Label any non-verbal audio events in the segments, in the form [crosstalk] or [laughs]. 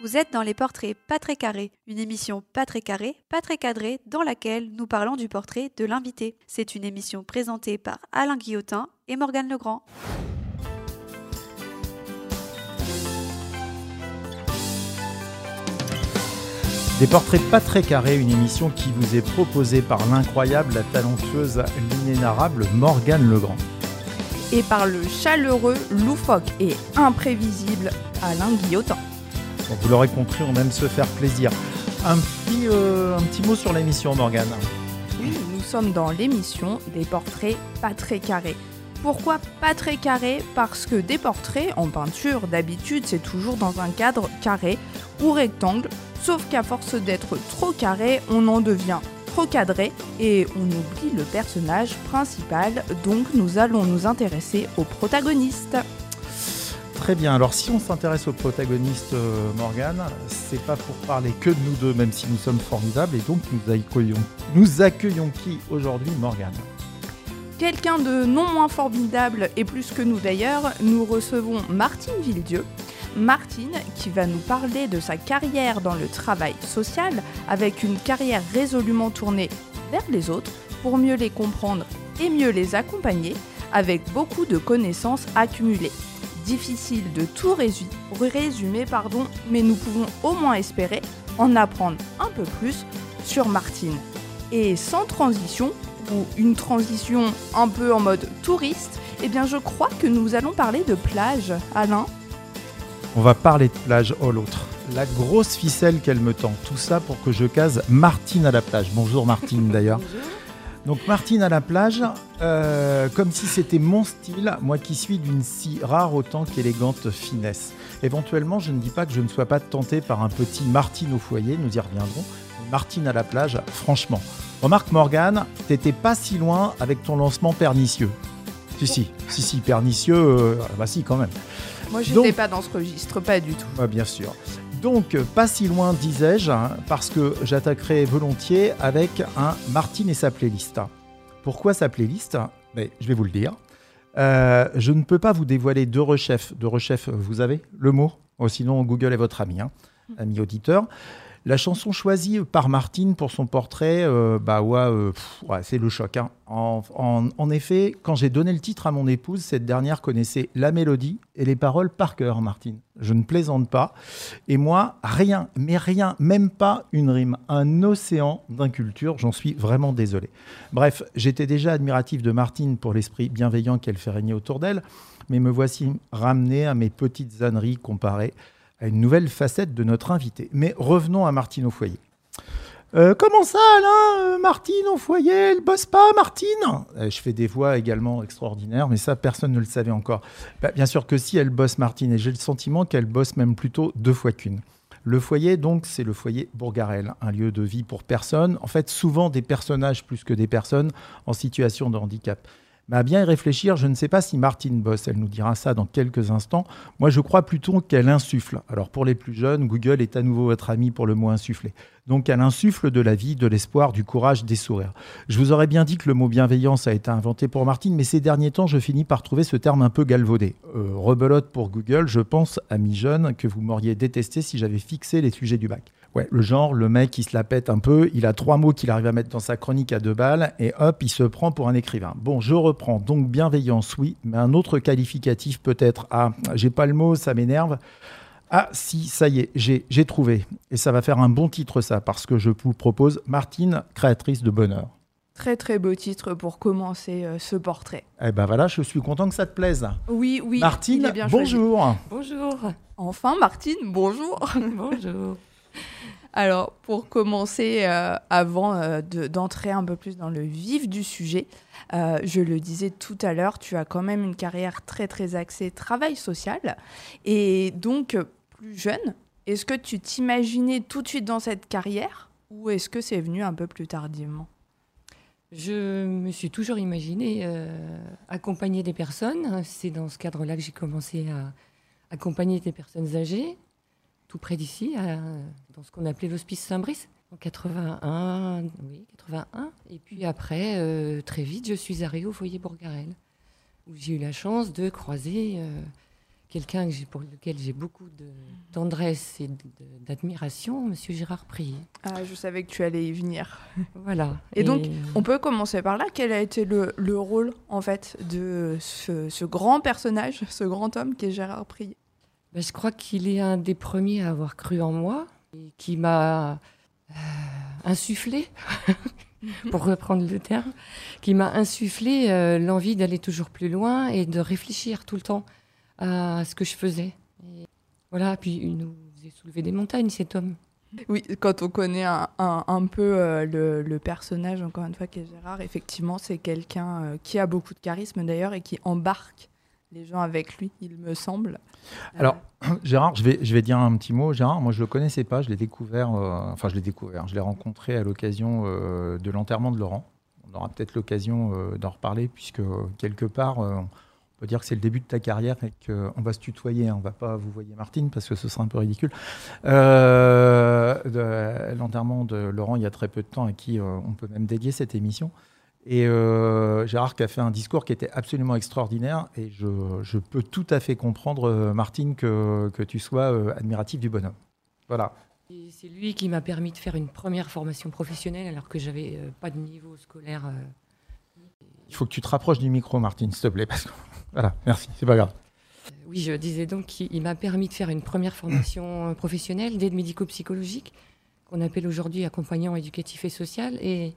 Vous êtes dans les portraits pas très carrés, une émission pas très carrée, pas très cadrée, dans laquelle nous parlons du portrait de l'invité. C'est une émission présentée par Alain Guillotin et Morgane Legrand. Des portraits pas très carrés, une émission qui vous est proposée par l'incroyable, la talentueuse, l'inénarrable Morgane Legrand. Et par le chaleureux, loufoque et imprévisible Alain Guillotin. Vous l'aurez compris, on aime se faire plaisir. Un petit, euh, un petit mot sur l'émission, Morgane. Oui, nous sommes dans l'émission des portraits pas très carrés. Pourquoi pas très carrés? Parce que des portraits en peinture, d'habitude, c'est toujours dans un cadre carré ou rectangle, sauf qu'à force d'être trop carré, on en devient trop cadré et on oublie le personnage principal, donc nous allons nous intéresser au protagoniste. Très bien, alors si on s'intéresse au protagoniste, euh, Morgane, c'est pas pour parler que de nous deux, même si nous sommes formidables, et donc nous accueillons, nous accueillons qui aujourd'hui, Morgane? Quelqu'un de non moins formidable et plus que nous d'ailleurs, nous recevons Martine Villedieu. Martine qui va nous parler de sa carrière dans le travail social avec une carrière résolument tournée vers les autres pour mieux les comprendre et mieux les accompagner avec beaucoup de connaissances accumulées. Difficile de tout résu- résumer, pardon, mais nous pouvons au moins espérer en apprendre un peu plus sur Martine. Et sans transition, ou une transition un peu en mode touriste, eh bien je crois que nous allons parler de plage. Alain On va parler de plage, oh l'autre. La grosse ficelle qu'elle me tend, tout ça pour que je case Martine à la plage. Bonjour Martine d'ailleurs. Donc Martine à la plage, euh, comme si c'était mon style, moi qui suis d'une si rare autant qu'élégante finesse. Éventuellement, je ne dis pas que je ne sois pas tenté par un petit Martine au foyer, nous y reviendrons. Martine à la plage, franchement. Remarque Morgane, t'étais pas si loin avec ton lancement pernicieux. Si, si, si, si, pernicieux, euh, bah si quand même. Moi je n'étais pas dans ce registre, pas du tout. Ah, bien sûr. Donc, pas si loin, disais-je, hein, parce que j'attaquerai volontiers avec un Martine et sa playlist. Pourquoi sa playlist? Mais Je vais vous le dire. Euh, je ne peux pas vous dévoiler deux rechefs. Deux rechefs, vous avez le mot? Oh, Sinon, Google est votre ami, hein, ami auditeur. La chanson choisie par Martine pour son portrait, euh, bah euh, ouais, c'est le choc. hein. En, en- en effet, quand j'ai donné le titre à mon épouse, cette dernière connaissait la mélodie et les paroles par cœur, Martine. Je ne plaisante pas. Et moi, rien, mais rien, même pas une rime, un océan d'inculture, j'en suis vraiment désolé. Bref, j'étais déjà admiratif de Martine pour l'esprit bienveillant qu'elle fait régner autour d'elle, mais me voici ramené à mes petites âneries comparées à une nouvelle facette de notre invité. Mais revenons à Martine au foyer. Euh, comment ça, Alain Euh, Martine au foyer, elle bosse pas, Martine? Euh, Je fais des voix également extraordinaires, mais ça, personne ne le savait encore. Bah, bien sûr que si, elle bosse, Martine, et j'ai le sentiment qu'elle bosse même plutôt deux fois qu'une. Le foyer, donc, c'est le foyer Bourgarel, un lieu de vie pour personnes, en fait, souvent des personnages plus que des personnes en situation de handicap. Mais à bien y réfléchir, je ne sais pas si Martine bosse, elle nous dira ça dans quelques instants. Moi, je crois plutôt qu'elle insuffle. Alors, pour les plus jeunes, Google est à nouveau votre ami pour le mot insuffler. Donc, elle insuffle de la vie, de l'espoir, du courage, des sourires. Je vous aurais bien dit que le mot bienveillance a été inventé pour Martine, mais ces derniers temps, je finis par trouver ce terme un peu galvaudé. Euh, rebelote pour Google, je pense, amis jeunes, que vous m'auriez détesté si j'avais fixé les sujets du bac. Ouais, le genre, le mec, il se la pète un peu, il a trois mots qu'il arrive à mettre dans sa chronique à deux balles, et hop, il se prend pour un écrivain. Bon, je reprends. Donc, bienveillance, oui, mais un autre qualificatif peut-être. Ah, j'ai pas le mot, ça m'énerve. Ah, si, ça y est, j'ai j'ai trouvé. Et ça va faire un bon titre, ça, parce que je vous propose Martine, créatrice de bonheur. Très très beau titre pour commencer euh, ce portrait. Eh ben voilà, je suis content que ça te plaise. Oui, oui. il Martine, est bien choisi. bonjour. Bonjour. Enfin, Martine, bonjour. [laughs] Bonjour. [laughs] Alors, pour commencer, euh, avant euh, de- d'entrer un peu plus dans le vif du sujet, euh, je le disais tout à l'heure, tu as quand même une carrière très très axée travail social. Et donc, plus jeune, est-ce que tu t'imaginais tout de suite dans cette carrière ou est-ce que c'est venu un peu plus tardivement? Je me suis toujours imaginée accompagner des personnes. C'est dans ce cadre-là que j'ai commencé à accompagner des personnes âgées, tout près d'ici, dans ce qu'on appelait l'hospice Saint-Brice, en 81. Oui, 81. Et puis après, euh, très vite, je suis arrivée au foyer Bourgarel, où j'ai eu la chance de croiser euh, quelqu'un pour lequel j'ai beaucoup de tendresse et d'admiration, Monsieur Gérard Prié. Ah, je savais que tu allais y venir. [laughs] Voilà. Et donc, On peut commencer par là. Quel a été le, le rôle, en fait, de ce, ce grand personnage, ce grand homme qui est Gérard Prié Ben, je crois qu'il est un des premiers à avoir cru en moi et qui m'a euh, insufflé, [laughs] pour reprendre le terme, qui m'a insufflé euh, l'envie d'aller toujours plus loin et de réfléchir tout le temps à ce que je faisais. Et voilà, puis il nous faisait soulever des montagnes, cet homme. Oui, quand on connaît un, peu euh, le, personnage, encore une fois, qui est Gérard, effectivement, c'est quelqu'un qui a beaucoup de charisme d'ailleurs et qui embarque les gens avec lui, il me semble. Alors, [clears throat] Gérard, je vais, je vais dire un petit mot. Gérard, moi, je le connaissais pas. Je l'ai découvert, euh, enfin, je l'ai découvert. Je l'ai rencontré à l'occasion euh, de l'enterrement de Laurent. On aura peut-être l'occasion euh, d'en reparler, puisque quelque part, on peut dire que c'est le début de ta carrière et qu'on va se tutoyer. hein. On va pas vous voyez Martine, parce que ce serait un peu ridicule. L'enterrement de Laurent, il y a très peu de temps, à qui on peut même dédier cette émission. Et euh, Gérard qui a fait un discours qui était absolument extraordinaire. Et je, je peux tout à fait comprendre, euh, Martine, que, que tu sois euh, admiratif du bonhomme. Voilà. C'est lui qui m'a permis de faire une première formation professionnelle alors que j'avais euh, pas de niveau scolaire. euh, Il faut que tu te rapproches du micro, Martine, s'il te plaît. Parce que... [laughs] Voilà, merci, c'est pas grave. Oui, je disais donc qu'il il m'a permis de faire une première formation professionnelle d'aide médico-psychologique, qu'on appelle aujourd'hui accompagnant éducatif et social. Et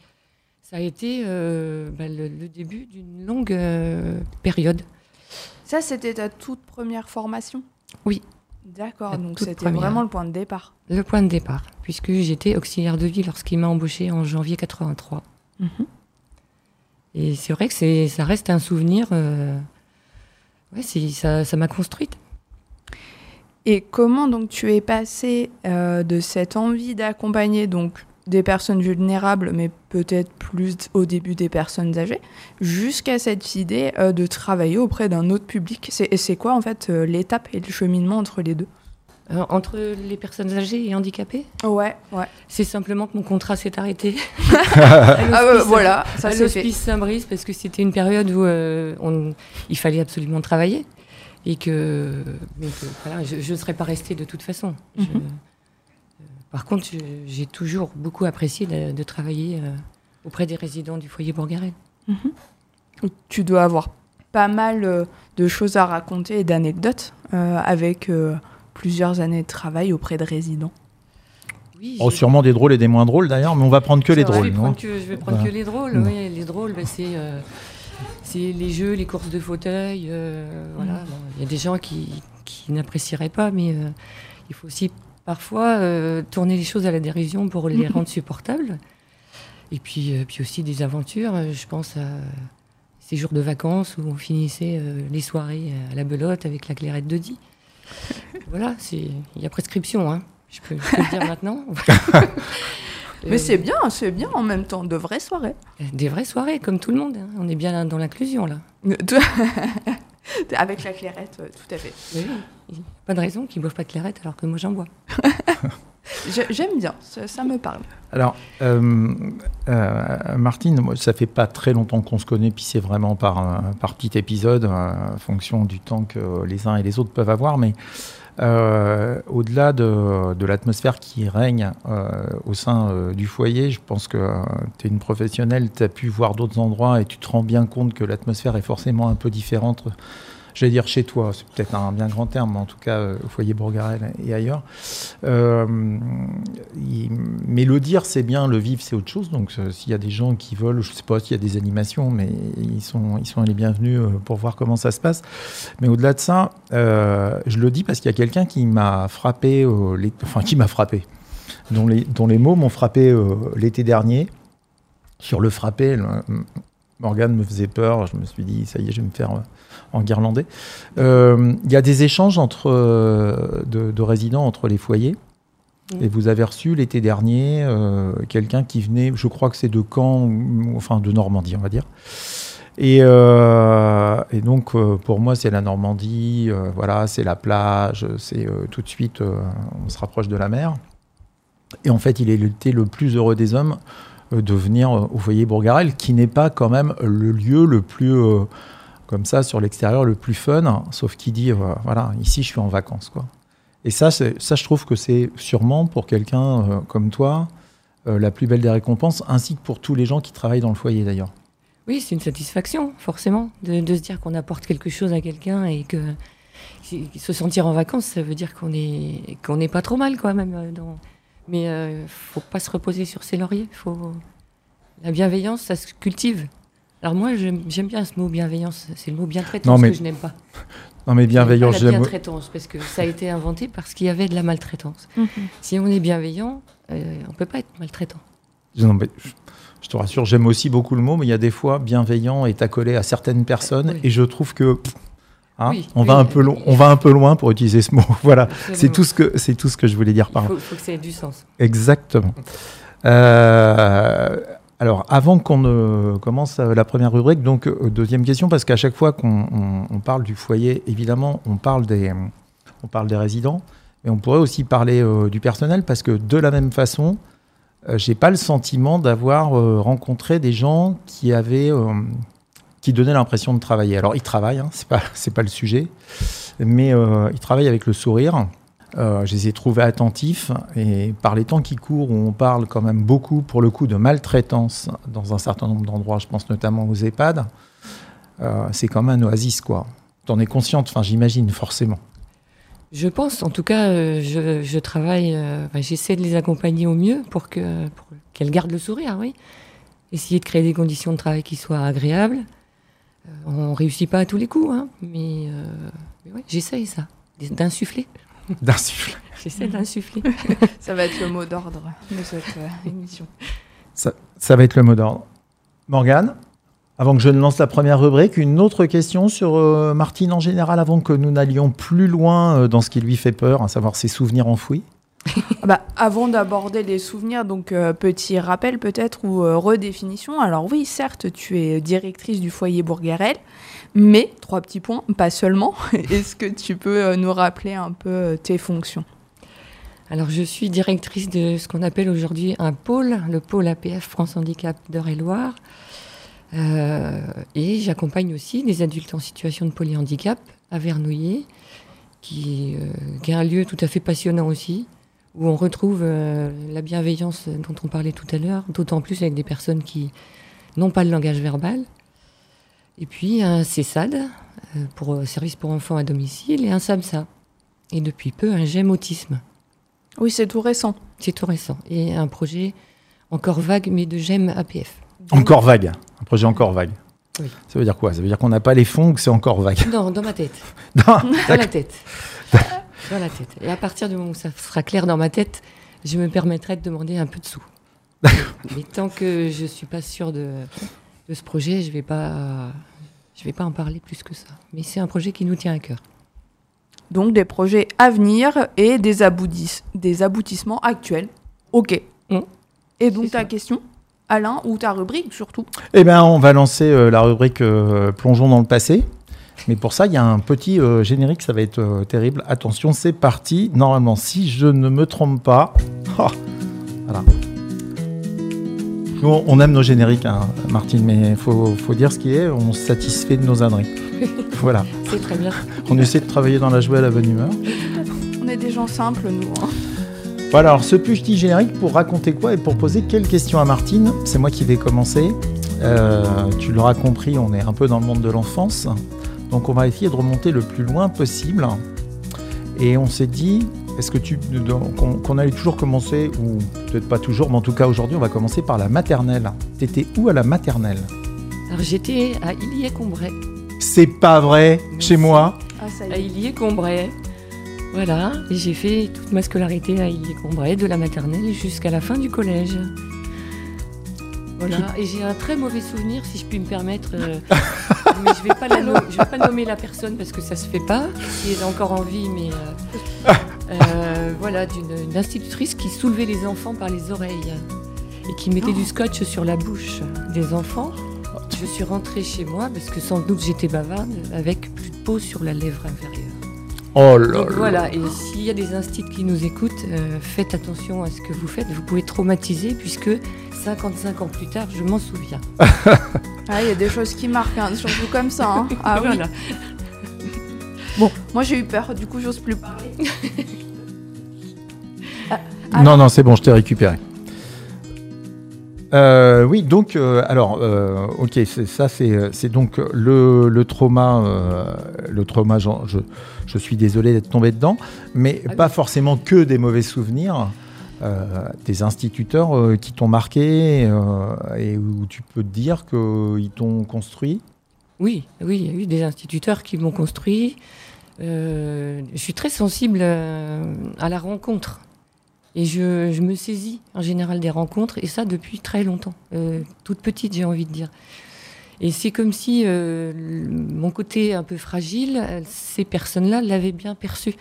ça a été euh, bah, le, le début d'une longue euh, période. Ça, c'était ta toute première formation? Oui. D'accord, donc c'était vraiment le point de départ. Le point de départ, puisque j'étais auxiliaire de vie lorsqu'il m'a embauché en janvier 83. Et c'est vrai que ça reste un souvenir. euh, ouais, ça, ça m'a construite. Et comment donc tu es passé euh, de cette envie d'accompagner donc des personnes vulnérables, mais peut-être plus au début des personnes âgées, jusqu'à cette idée euh, de travailler auprès d'un autre public C'est quoi en fait euh, l'étape et le cheminement entre les deux? Euh, entre les personnes âgées et handicapées, Ouais, ouais. c'est simplement que mon contrat s'est arrêté. [laughs] Ah voilà, ça à c'est fait. Saint-Brice parce que c'était une période où on- il fallait absolument travailler et que, mais que, voilà, je ne serais pas restée de toute façon. Mhm. Par contre, j'ai toujours beaucoup apprécié de, de travailler euh, auprès des résidents du foyer Bourgarel. Tu dois avoir pas mal euh, de choses à raconter et d'anecdotes euh, avec euh, plusieurs années de travail auprès de résidents. Oui, Oh, sûrement des drôles et des moins drôles d'ailleurs, mais on va prendre que les vrai, je drôles. vais non prendre que, je vais prendre Voilà. que les drôles. Mm. oui, les drôles, bah, c'est euh, c'est les jeux, les courses de fauteuil. euh, voilà. Mm. Bon, Il y a des gens qui, qui n'apprécieraient pas, mais euh, il faut aussi parfois euh, tourner les choses à la dérision pour les [laughs] rendre supportables. Et puis, euh, puis aussi des aventures. euh, Je pense à ces jours de vacances où on finissait euh, les soirées à la belote avec la clairette de Die. [laughs] voilà, c'est- il y a prescription. Hein. Je, peux, je peux le dire maintenant. [laughs] Mais c'est bien, c'est bien en même temps, de vraies soirées. des vraies soirées, comme tout le monde. hein. On est bien dans l'inclusion, là. Avec la clairette, tout à fait. Oui, pas de raison qu'ils ne boivent pas de clairette alors que moi j'en bois. [laughs] J'aime bien, ça, ça me parle. Alors, euh, euh, Martine, moi, ça fait pas très longtemps qu'on se connaît, puis c'est vraiment par, euh, par petit épisode, en fonction du temps que les uns et les autres peuvent avoir, mais euh, au-delà de, de l'atmosphère qui règne euh, au sein euh, du foyer, je pense que tu es une professionnelle, tu as pu voir d'autres endroits et tu te rends bien compte que l'atmosphère est forcément un peu différente. J'allais dire chez toi, c'est peut-être un bien grand terme, mais en tout cas euh, au foyer Bourgarel et ailleurs. Euh, mais le dire, c'est bien, le vivre, c'est autre chose. Donc, euh, s'il y a des gens qui veulent, je sais pas s'il y a des animations, mais ils sont, ils sont les bienvenus euh, pour voir comment ça se passe. Mais au-delà de ça, je le dis parce qu'il y a quelqu'un qui m'a frappé, enfin, qui m'a frappé, dont les, mots m'ont frappé l'été dernier. Sur le frappé, le- Morgane me faisait peur. Je me suis dit, ça y est, je vais me faire euh, enguirlander. Euh, Il y a des échanges entre, euh, de, de résidents entre les foyers. Et vous avez reçu l'été dernier euh, quelqu'un qui venait, je crois que c'est de Caen, enfin de Normandie, on va dire. Et, euh, et donc, euh, pour moi, c'est la Normandie, voilà, c'est la plage, c'est tout de suite, on se rapproche de la mer. Et en fait, il était le plus heureux des hommes de venir au foyer Bourgarel, qui n'est pas quand même le lieu le plus, comme ça sur l'extérieur le plus fun, sauf qui dit, euh, voilà, ici je suis en vacances. Quoi. Et ça, ça je trouve que c'est sûrement pour quelqu'un euh, comme toi la plus belle des récompenses, ainsi que pour tous les gens qui travaillent dans le foyer d'ailleurs. Oui, c'est une satisfaction, forcément, de, de se dire qu'on apporte quelque chose à quelqu'un et que se sentir en vacances, ça veut dire qu'on est qu'on n'est pas trop mal, quoi, même. Dans... Mais euh, faut pas se reposer sur ses lauriers. Faut la bienveillance, ça se cultive. Alors moi, j'aime bien ce mot bienveillance. C'est le mot bientraitance mais... que je n'aime pas. [laughs] Non mais bienveillance, j'aime. Bientraitance, parce que ça a été inventé parce qu'il y avait de la maltraitance. Mhm. Si on est bienveillant, euh, on peut pas être maltraitant. Non, mais je te rassure, j'aime aussi beaucoup le mot, mais il y a des fois, bienveillant est accolé à certaines personnes, et je trouve que Hein on, va un peu on va un peu loin pour utiliser ce mot. [laughs] voilà, c'est tout, ce que, c'est tout ce que je voulais dire par là. Il faut, que ça ait du sens. Exactement. Euh, alors, avant qu'on ne commence la première rubrique, donc euh, deuxième question, parce qu'à chaque fois qu'on parle du foyer, évidemment, on parle des, on parle des résidents, mais on pourrait aussi parler euh, du personnel, parce que de la même façon, j'ai pas le sentiment d'avoir rencontré des gens qui avaient qui donnait l'impression de travailler. Alors, ils travaillent, hein, c'est pas, [laughs] c'est pas le sujet, mais euh, ils travaillent avec le sourire. Euh, je les ai trouvés attentifs et par les temps qui courent, où on parle quand même beaucoup, pour le coup, de maltraitance dans un certain nombre d'endroits, je pense notamment aux EHPAD, euh, c'est quand même un oasis, quoi. T'en es consciente, enfin, j'imagine, forcément. Je pense, en tout cas, je, travaille, j'essaie de les accompagner au mieux pour, que, pour qu'elles gardent le sourire, oui. Essayer de créer des conditions de travail qui soient agréables, euh, on réussit pas à tous les coups, hein, mais, euh, ouais, j'essaye ça, d'insuffler. [laughs] D'insuffler. J'essaie d'insuffler. [laughs] ça va être le mot d'ordre de cette euh, [laughs] émission. Ça, ça, va être le mot d'ordre. Morgane, avant que je ne lance la première rubrique, une autre question sur Martine en général, avant que nous n'allions plus loin dans ce qui lui fait peur, à savoir ses souvenirs enfouis. Ah bah, avant d'aborder les souvenirs, donc euh, petit rappel peut-être ou euh, redéfinition. Alors oui, certes, tu es directrice du foyer Bourgarel, mais trois petits points, pas seulement. [laughs] Est-ce que tu peux euh, nous rappeler un peu tes fonctions? Alors je suis directrice de ce qu'on appelle aujourd'hui un pôle, le pôle APF France Handicap d'Eure-et-Loire. et j'accompagne aussi des adultes en situation de polyhandicap à Vernouillet, qui, est un lieu tout à fait passionnant aussi où on retrouve euh, la bienveillance dont on parlait tout à l'heure, d'autant plus avec des personnes qui n'ont pas le langage verbal. Et puis un CESAD, euh, pour euh, service pour enfants à domicile, et un SAMSA. Et depuis peu, un GEM autisme. Oui, c'est tout récent. C'est tout récent. Et un projet encore vague, mais de GEM APF. Encore vague Un projet encore vague oui. Ça veut dire quoi? Ça veut dire qu'on n'a pas les fonds ou que c'est encore vague? Non, dans ma tête. [laughs] dans la tête dans la tête. Et à partir du moment où ça sera clair dans ma tête, je me permettrai de demander un peu de sous. [laughs] Mais tant que je suis pas sûre de, de ce projet, je vais pas, je vais pas en parler plus que ça. Mais c'est un projet qui nous tient à cœur. Donc des projets à venir et des, des aboutissements actuels. Ok. Mmh. Et donc ta question Alain, ou ta rubrique surtout Eh bien, on va lancer euh, la rubrique euh, Plongeons dans le passé. Mais pour ça, il y a un petit euh, générique, ça va être euh, terrible. Attention, c'est parti. Normalement, si je ne me trompe pas. [laughs] Oh, voilà. Nous, on aime nos génériques, hein, Martine, mais il faut, faut, dire ce qui est. On se satisfait de nos âneries. [laughs] voilà. C'est très bien. On essaie de travailler dans la joie à la bonne humeur. On est des gens simples, nous. Hein. Voilà, alors ce petit générique pour raconter quoi et pour poser quelles questions à Martine C'est moi qui vais commencer. Euh, tu l'auras compris, on est un peu dans le monde de l'enfance. Donc on va essayer de remonter le plus loin possible. Et on s'est dit, est-ce que tu qu'on allait toujours commencer, ou peut-être pas toujours, mais en tout cas aujourd'hui, on va commencer par la maternelle. T'étais où à la maternelle? Alors j'étais à Illier-Combray. C'est pas vrai, chez moi? Ah, ça y est. À Illier-Combray. Voilà, et j'ai fait toute ma scolarité à Illier-Combray, de la maternelle jusqu'à la fin du collège. Voilà, et j'ai un très mauvais souvenir, si je puis me permettre. Euh, [laughs] mais je ne vais, pas vais pas nommer la personne parce que ça se fait pas, qui est encore en vie, mais euh, [laughs] euh, voilà, d'une institutrice qui soulevait les enfants par les oreilles et qui mettait du scotch sur la bouche des enfants. Je suis rentrée chez moi parce que sans doute j'étais bavarde avec plus de peau sur la lèvre inférieure. Oh là Donc là. voilà, et s'il y a des instituts qui nous écoutent, euh, faites attention à ce que vous faites. Vous pouvez traumatiser puisque 55 ans plus tard, je m'en souviens. [laughs] Ah, il y a des choses qui marquent, hein, surtout comme ça. hein. Ah oui. [laughs] Bon, moi j'ai eu peur, du coup j'ose plus parler. [laughs] Non, non, c'est bon, je t'ai récupéré. Euh, oui, donc, euh, alors, euh, ok, c'est ça, c'est c'est donc le, le trauma. euh, le trauma, je, je suis désolé d'être tombé dedans, mais Ah pas oui. forcément que des mauvais souvenirs. euh, des instituteurs euh, qui t'ont marqué euh, et où tu peux te dire qu'ils t'ont construit. Oui, oui, il y a eu des instituteurs qui m'ont construit. Euh, je suis très sensible à la rencontre. Et je, je me saisis en général des rencontres, et ça depuis très longtemps. Euh, toute petite, j'ai envie de dire. Et c'est comme si euh, mon côté un peu fragile, euh, ces personnes-là l'avaient bien perçu.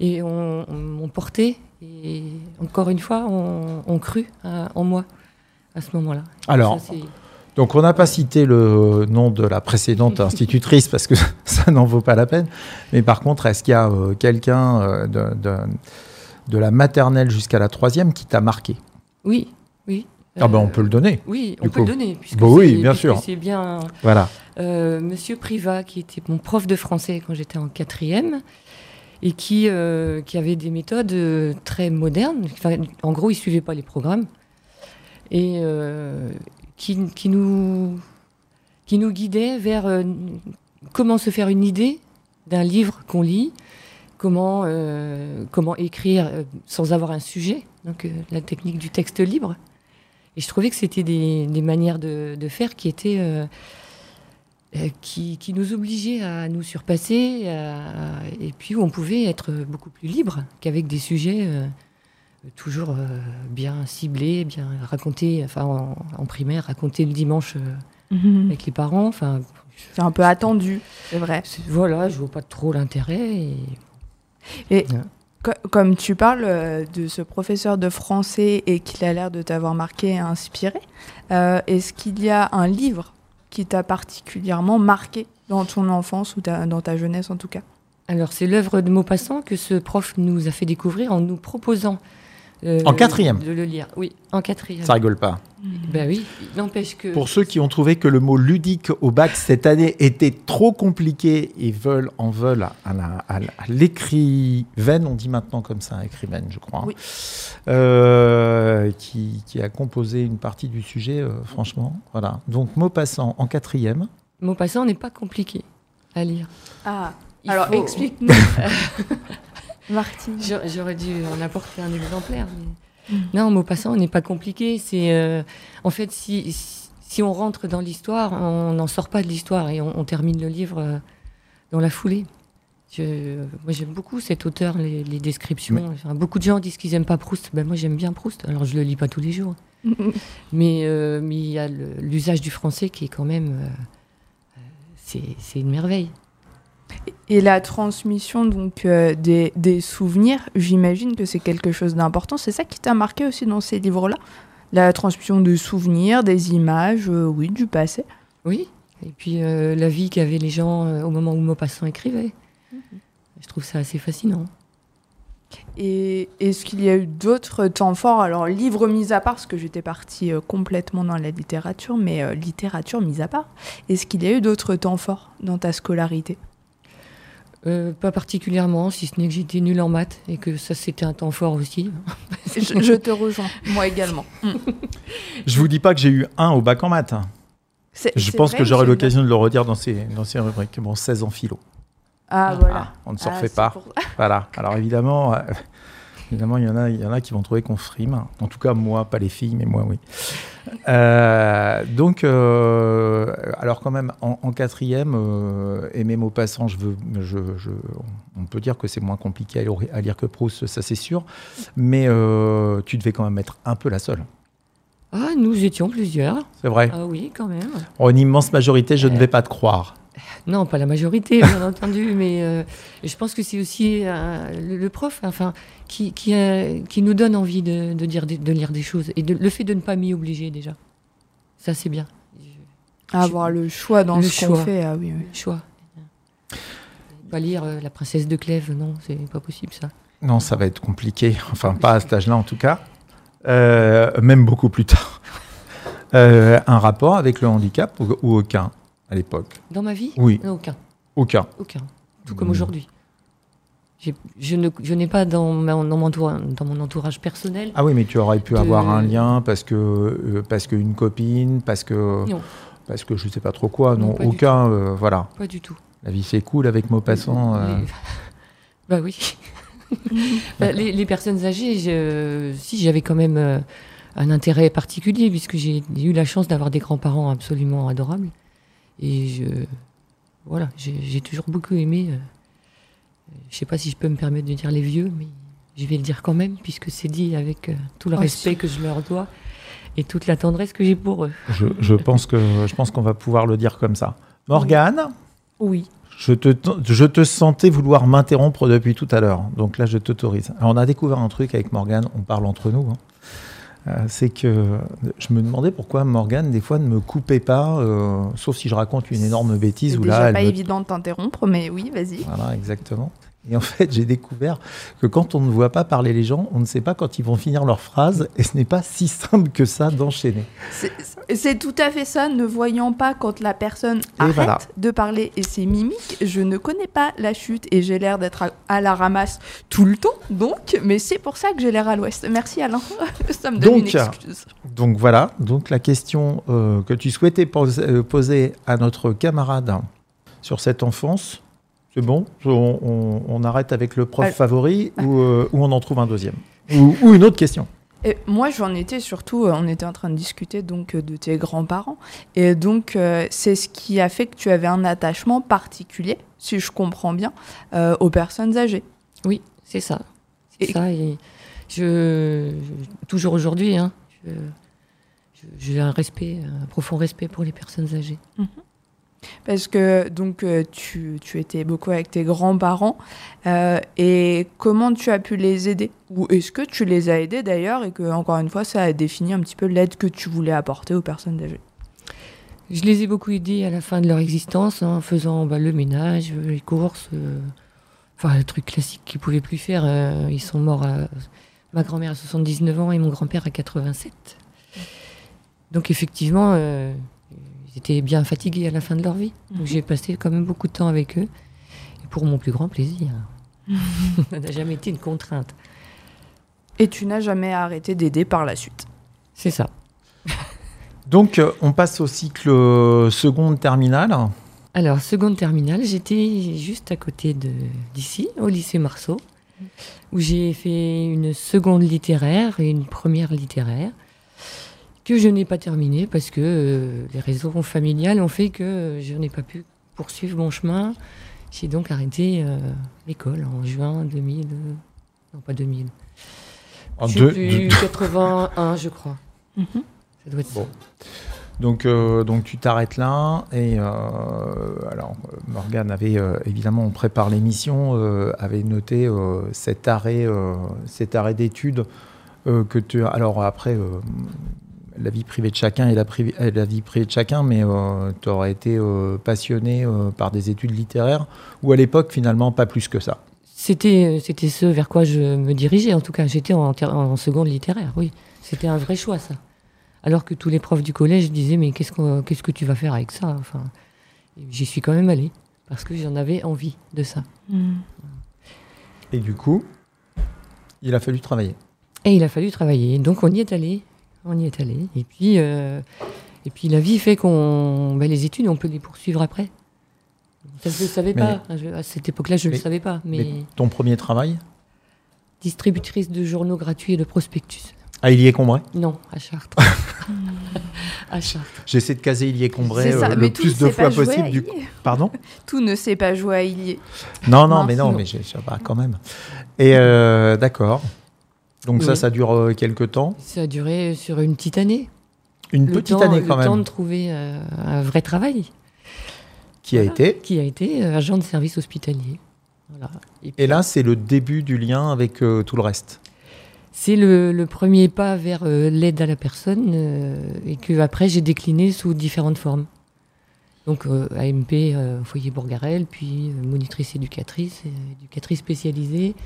Et on, on m'ont porté, et encore une fois, on, on cru à- en moi à ce moment-là. Alors, Ça, Donc on n'a pas cité le nom de la précédente [laughs] institutrice parce que [laughs] ça n'en vaut pas la peine. Mais par contre, est-ce qu'il y a euh, quelqu'un de, de- de la maternelle jusqu'à la troisième qui t'a marqué oui, oui. Ah ben on peut le donner. Oui, on peut le donner. Puisque Bah oui, c'est- bien sûr. C'est bien Voilà. euh, Monsieur Privat, qui était mon prof de français quand j'étais en quatrième, et qui, euh, qui avait des méthodes euh, très modernes. Enfin, en gros, il ne suivait pas les programmes. Et qui, qui, nous, qui nous guidait vers comment se faire une idée d'un livre qu'on lit, comment, euh, comment écrire euh, sans avoir un sujet, donc euh, la technique du texte libre. Et je trouvais que c'était des, des manières de, de faire qui étaient. qui, qui nous obligeaient à nous surpasser, à- et puis où on pouvait être beaucoup plus libre qu'avec des sujets toujours euh, bien ciblés, bien racontés, enfin en, en primaire, racontés le dimanche euh, Mhm. avec les parents. Enfin, C'est un peu attendu, c'est vrai. voilà, je vois pas trop l'intérêt. Et... Et Ouais. co- comme tu parles euh, de ce professeur de français et qu'il a l'air de t'avoir marqué et inspiré, euh, est-ce qu'il y a un livre qui t'a particulièrement marqué dans ton enfance ou ta- dans ta jeunesse en tout cas? Alors, c'est l'œuvre de Maupassant que ce prof nous a fait découvrir en nous proposant. Euh, En quatrième De le lire, oui, en quatrième. Ça rigole pas. Ben oui, il n'empêche que. Pour ceux qui ont trouvé que le mot ludique au bac cette année était trop compliqué et veulent, en veulent à, l'écrivaine, on dit maintenant comme ça, écrivaine, je crois, Oui. euh, qui, qui a composé une partie du sujet, euh, franchement. Voilà. Donc, mot passant en quatrième. Maupassant n'est pas compliqué à lire. Ah, Il alors faut- explique-nous. [laughs] Martine. J'a- J'aurais dû en apporter un exemplaire. mais- Non, Maupassant n'est pas compliqué. C'est euh, en fait si, si si on rentre dans l'histoire, on n'en sort pas de l'histoire et on, on termine le livre euh, dans la foulée. Je- moi, j'aime beaucoup cet auteur, les, les descriptions. Enfin, beaucoup de gens disent qu'ils n'aiment pas Proust. Ben, moi, j'aime bien Proust. Alors, je le lis pas tous les jours. [laughs] Mais euh, mais il y a l'usage du français qui est quand même. euh, c'est une merveille. Et la transmission donc euh, des, des souvenirs, j'imagine que c'est quelque chose d'important. C'est ça qui t'a marqué aussi dans ces livres-là? La transmission de souvenirs, des images, euh, oui, du passé. Oui. Et puis euh, la vie qu'avaient les gens au moment où Maupassant écrivait. Je trouve ça assez fascinant. Et est-ce qu'il y a eu d'autres temps forts? Alors, livres mis à part, parce que j'étais partie euh, complètement dans la littérature, mais euh, littérature mis à part, est-ce qu'il y a eu d'autres temps forts dans ta scolarité? Euh, pas particulièrement, si ce n'est que j'étais nulle en maths et que ça c'était un temps fort aussi. [laughs] je, je te rejoins, moi également. Je vous dis pas que j'ai eu un au bac en maths. C'est- Je c'est pense vrai que j'aurai l'occasion de le redire dans ces, dans ces rubriques. Bon, 16 en philo. Ah, voilà. Ah, on ne s'en Ah, refait pas. pour- Voilà. Alors évidemment, euh, évidemment, il y en a, il y en a qui vont trouver qu'on frime. En tout cas, moi, pas les filles, mais moi, oui. Euh, donc, euh, alors quand même, en, en quatrième, euh, aimer mot passant, je veux, je, je- on peut dire que c'est moins compliqué à lire, à lire que Proust, ça c'est sûr. Mais euh, tu devais quand même être un peu la seule. Ah, nous étions plusieurs. C'est vrai. Ah oui, quand même. En une immense majorité, je ne vais pas te croire. Non, pas la majorité, [laughs] bien entendu, mais euh, je pense que c'est aussi euh, le, le prof, enfin, qui, qui, euh, qui nous donne envie de, de, dire des- de lire des choses et de- le fait de ne pas m'y obliger déjà. Ça, c'est bien. Avoir le choix dans Le ce qu'on choix. fait, ah oui, oui. Le choix. Pas lire euh, La princesse de Clèves, non, c'est pas possible ça. Non, ça va être compliqué. Enfin, pas à cet âge-là en tout cas. Euh, même beaucoup plus tard. [laughs] Euh, un rapport avec le handicap ou, ou aucun? À l'époque Dans ma vie? Oui, Non, Aucun, aucun. aucun. Tout comme Mm. aujourd'hui. Je ne- je n'ai pas dans, ma- dans, mon entourage, dans mon entourage personnel. Ah oui, mais tu aurais pu De- avoir un lien parce que euh, parce qu'une copine, parce que Non. parce que je sais pas trop quoi. Non, aucun. euh, voilà. Pas du tout. La vie c'est cool avec Maupassant. euh, Les- [laughs] Bah oui. [laughs] Bah, les, les personnes âgées, je- si j'avais quand même un intérêt particulier, puisque j'ai eu la chance d'avoir des grands-parents absolument adorables. Et je, voilà, j'ai toujours beaucoup aimé. euh, je sais pas si je peux me permettre de dire les vieux, mais je vais le dire quand même, puisque c'est dit avec euh, tout le Oh, respect que je leur dois et toute la tendresse que j'ai pour eux. je, je pense que je pense qu'on va pouvoir le dire comme ça. Morgane, Oui. je te je te sentais vouloir m'interrompre depuis tout à l'heure. Donc là, je t'autorise. Alors, on a découvert un truc avec Morgane. On parle entre nous. hein. Euh, c'est que je me demandais pourquoi Morgane des fois ne me coupait pas, euh, sauf si je raconte une énorme bêtise C'est ou déjà là, pas me évident de t'interrompre, mais oui, vas-y. Voilà, exactement. Et en fait, j'ai découvert que quand on ne voit pas parler les gens, on ne sait pas quand ils vont finir leur phrase, et ce n'est pas si simple que ça d'enchaîner. C'est- tout à fait ça, ne voyant pas quand la personne arrête voilà. de parler et ses mimiques. Je ne connais pas la chute et j'ai l'air d'être à, à la ramasse tout le temps, donc, mais c'est pour ça que j'ai l'air à l'ouest. Merci Alain, [laughs] ça me donne Donc, une excuse. Donc voilà, donc la question euh, que tu souhaitais euh, poser à notre camarade sur cette enfance, c'est bon on, on- on arrête avec le prof Alors- favori ou, euh, ou on en trouve un deuxième? Ou, ou une autre question Et moi, j'en étais surtout, euh, on était en train de discuter donc euh, de tes grands-parents. Et donc, euh, c'est ce qui a fait que tu avais un attachement particulier, si je comprends bien, euh, aux personnes âgées. Oui, c'est ça. C'est Et- ça. Et je, je- toujours aujourd'hui, hein, je- j'ai un respect, un profond respect pour les personnes âgées. Parce que donc euh, tu, tu étais beaucoup avec tes grands-parents. euh, et comment tu as pu les aider? Ou est-ce que tu les as aidés d'ailleurs et que, encore une fois, ça a défini un petit peu l'aide que tu voulais apporter aux personnes âgées? Je les ai beaucoup aidés à la fin de leur existence en faisant bah, le ménage, les courses, euh, enfin le truc classique qu'ils pouvaient plus faire. ils sont morts ma grand-mère à 79 ans et mon grand-père à 87. Donc effectivement, étaient bien fatigués à la fin de leur vie. Donc Mhm. j'ai passé quand même beaucoup de temps avec eux et pour mon plus grand plaisir. [laughs] Ça n'a jamais été une contrainte. Et tu n'as jamais arrêté d'aider par la suite. C'est ça. Donc euh, on passe au cycle euh, seconde terminale. Alors, seconde terminale, j'étais juste à côté de d'ici, au lycée Marceau, où j'ai fait une seconde littéraire et une première littéraire, que je n'ai pas terminée parce que euh, les raisons familiales ont fait que je n'ai pas pu poursuivre mon chemin. J'ai donc arrêté euh, l'école en juin 2000. euh, non, pas 2000. En deux- plus, deux- 81, je crois. Mhm. Ça doit être ça. Bon. Donc, euh, donc tu t'arrêtes là. Et euh, alors, Morgane avait euh, évidemment, on prépare l'émission, euh, avait noté euh, cet arrêt, euh, cet arrêt d'études euh, que tu. Alors après, euh, la vie privée de chacun est la, la vie privée de chacun, mais tu aurais été euh, passionné euh, par des études littéraires ou à l'époque finalement pas plus que ça. C'était, ce vers quoi je me dirigeais, en tout cas. J'étais en, seconde littéraire, oui. C'était un vrai choix, ça. Alors que tous les profs du collège disaient, mais qu'est-ce, qu'est-ce que tu vas faire avec ça enfin, J'y suis quand même allée, parce que j'en avais envie de ça. Et du coup, il a fallu travailler. Et il a fallu travailler. Donc on y est allé. On y est allé. Et puis, euh, et puis la vie fait qu'on. ben, les études, on peut les poursuivre après. Ça, je ne le savais Mais- pas. Je- à cette époque-là, je ne le savais pas. Mais, Mais ton premier travail? Distributrice de journaux gratuits et de prospectus. Il y est combré Non, à Chartres. [laughs] à Chartres. J'essaie de caser il y est combré C'est ça, euh, le plus de fois possible. à Du. Pardon? Tout ne sait pas jouer à Illier. Non, non, Non, mais non, mais je, sais pas, quand même. Et euh, d'accord. Donc ça, Oui. ça dure euh, quelques temps. Ça a duré sur une petite année. Une Le petite temps- année quand Le temps même. de trouver euh, un vrai travail. Qui a été. Qui a été euh, agent de service hospitalier. Voilà. Et, puis, Et là, c'est le début du lien avec euh, tout le reste. c'est le, le premier pas vers euh, l'aide à la personne euh, et que après j'ai décliné sous différentes formes. Donc AMP, foyer Bourgarel, puis monitrice éducatrice, éducatrice spécialisée.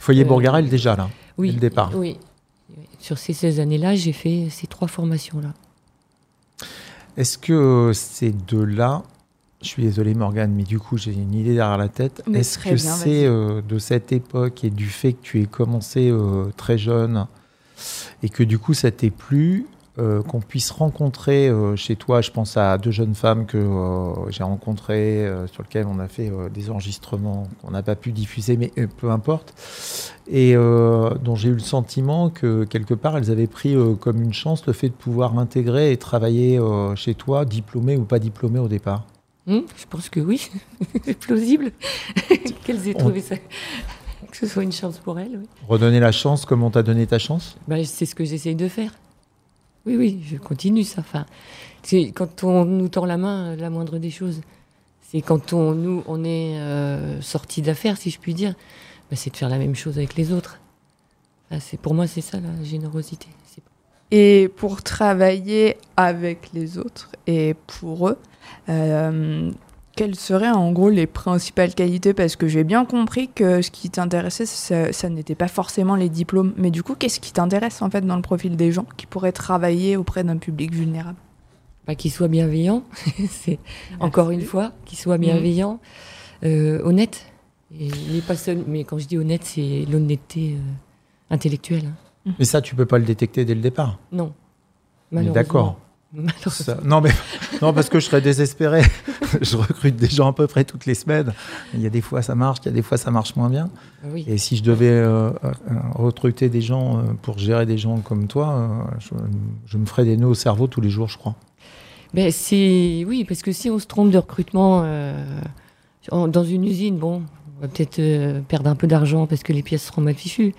Foyer Euh, Bourgarel déjà là. Oui, Dès le départ. Oui. Sur ces 16 années-là, j'ai fait ces trois formations-là. Est-ce que ces deux-là, je suis désolé Morgane, mais du coup j'ai une idée derrière la tête. Est-ce que c'est euh, de cette époque et du fait que tu aies commencé euh, très jeune et que du coup ça t'ait plu euh, qu'on puisse rencontrer euh, chez toi, je pense à deux jeunes femmes que euh, j'ai rencontrées, sur lesquelles on a fait des enregistrements qu'on n'a pas pu diffuser, mais peu importe, et dont j'ai eu le sentiment que quelque part elles avaient pris comme une chance le fait de pouvoir intégrer et travailler chez toi, diplômé ou pas diplômé au départ. Hum, je pense que oui, [laughs] c'est plausible [laughs] qu'elles aient On- trouvé ça, que ce soit une chance pour elles. Oui. Redonner la chance comme on t'a donné ta chance? Bah, c'est ce que j'essaye de faire. Oui, oui, je continue ça. Enfin, c'est quand on nous tord la main, la moindre des choses. C'est quand on, nous, on est euh, sorti d'affaires, si je puis dire, bah, c'est de faire la même chose avec les autres. C'est pour moi, c'est ça la générosité. Et pour travailler avec les autres et pour eux, euh, quelles seraient en gros les principales qualités? Parce que j'ai bien compris que ce qui t'intéressait, ça, ça n'était pas forcément les diplômes. Mais du coup, qu'est-ce qui t'intéresse en fait dans le profil des gens qui pourraient travailler auprès d'un public vulnérable? Bah, qu'il soit bienveillant, [laughs] c'est encore une fois, qu'il soit bienveillant, euh, honnête. Et est pas seul, mais quand je dis honnête, c'est l'honnêteté euh, intellectuelle. hein. Mais ça, tu peux pas le détecter dès le départ. Non. D'accord. Non, mais non, parce que je serais désespéré. [laughs] [laughs] je recrute des gens à peu près toutes les semaines. Il y a des fois ça marche, il y a des fois ça marche moins bien. Oui. Et si je devais euh, euh, recruter des gens euh, pour gérer des gens comme toi, je, je me ferais des nœuds au cerveau tous les jours, je crois. Ben, c'est oui, parce que si on se trompe de recrutement euh, en- dans une usine, bon, on va peut-être euh, perdre un peu d'argent parce que les pièces seront mal fichues.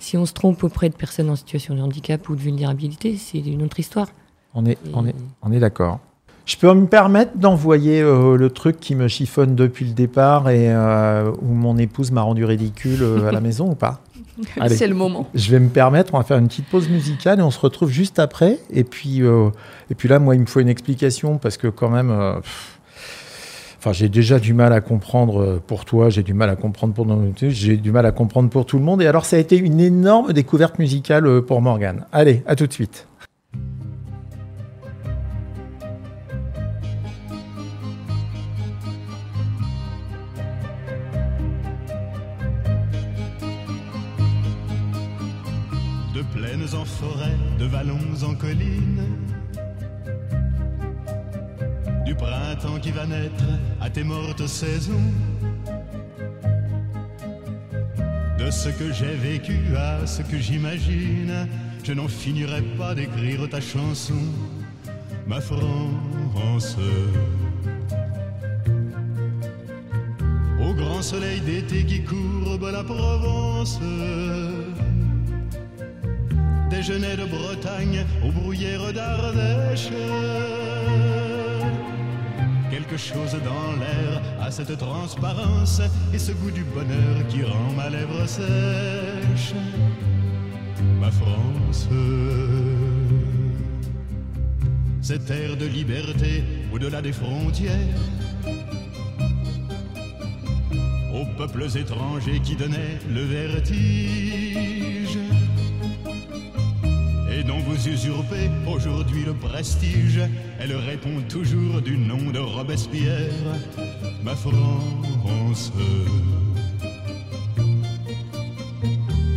Si on se trompe auprès de personnes en situation de handicap ou de vulnérabilité, c'est une autre histoire. On est, Et- on est, on est d'accord. Je peux me permettre d'envoyer euh, le truc qui me chiffonne depuis le départ et euh, où mon épouse m'a rendu ridicule euh, à la [laughs] maison ou pas? C'est le moment. Je vais me permettre, on va faire une petite pause musicale et on se retrouve juste après. Et puis, et puis là, moi, il me faut une explication parce que quand même, pff, enfin, j'ai déjà du mal à comprendre pour toi, j'ai du mal à comprendre pour nous, j'ai du mal à comprendre pour tout le monde. Et alors, ça a été une énorme découverte musicale pour Morgane. Allez, à tout de suite. En forêt, de vallons en collines. Du printemps qui va naître à tes mortes saisons. De ce que j'ai vécu à ce que j'imagine, je n'en finirai pas d'écrire ta chanson, ma France. Au grand soleil d'été qui courbe la Provence déjeuner de Bretagne aux bruyères d'Ardèche. Quelque chose dans l'air a cette transparence et ce goût du bonheur qui rend ma lèvre sèche. Ma France, cette air de liberté au-delà des frontières. Aux peuples étrangers qui donnaient le vertige usurpez aujourd'hui le prestige. Elle répond toujours du nom de Robespierre, ma France.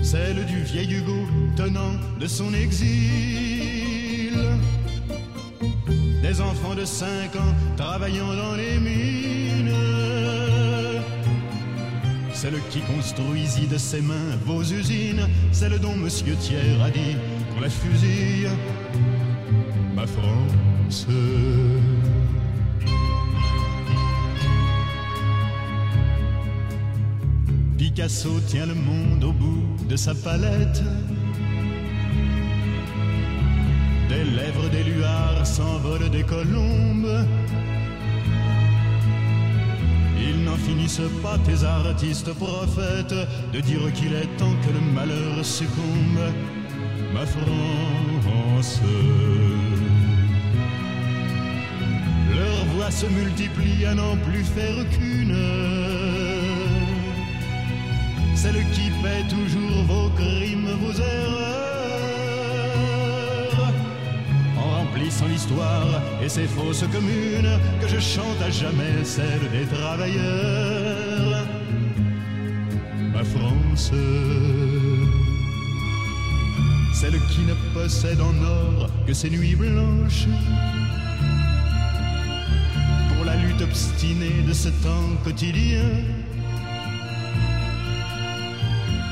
Celle du vieil Hugo tenant de son exil. Des enfants de 5 ans travaillant dans les mines. Celle qui construisit de ses mains vos usines, celle dont Monsieur Thiers a dit la fusille, ma France. Picasso tient le monde au bout de sa palette. Des lèvres des luards s'envolent des colombes. Ils n'en finissent pas, tes artistes prophètes, de dire qu'il est temps que le malheur succombe, ma France. Leur voix se multiplient à n'en plus faire qu'une. Celle qui paie toujours vos crimes, vos erreurs. En remplissant l'histoire et ses fausses communes, que je chante à jamais celle des travailleurs. Ma France celle qui ne possède en or que ses nuits blanches. Pour la lutte obstinée de ce temps quotidien,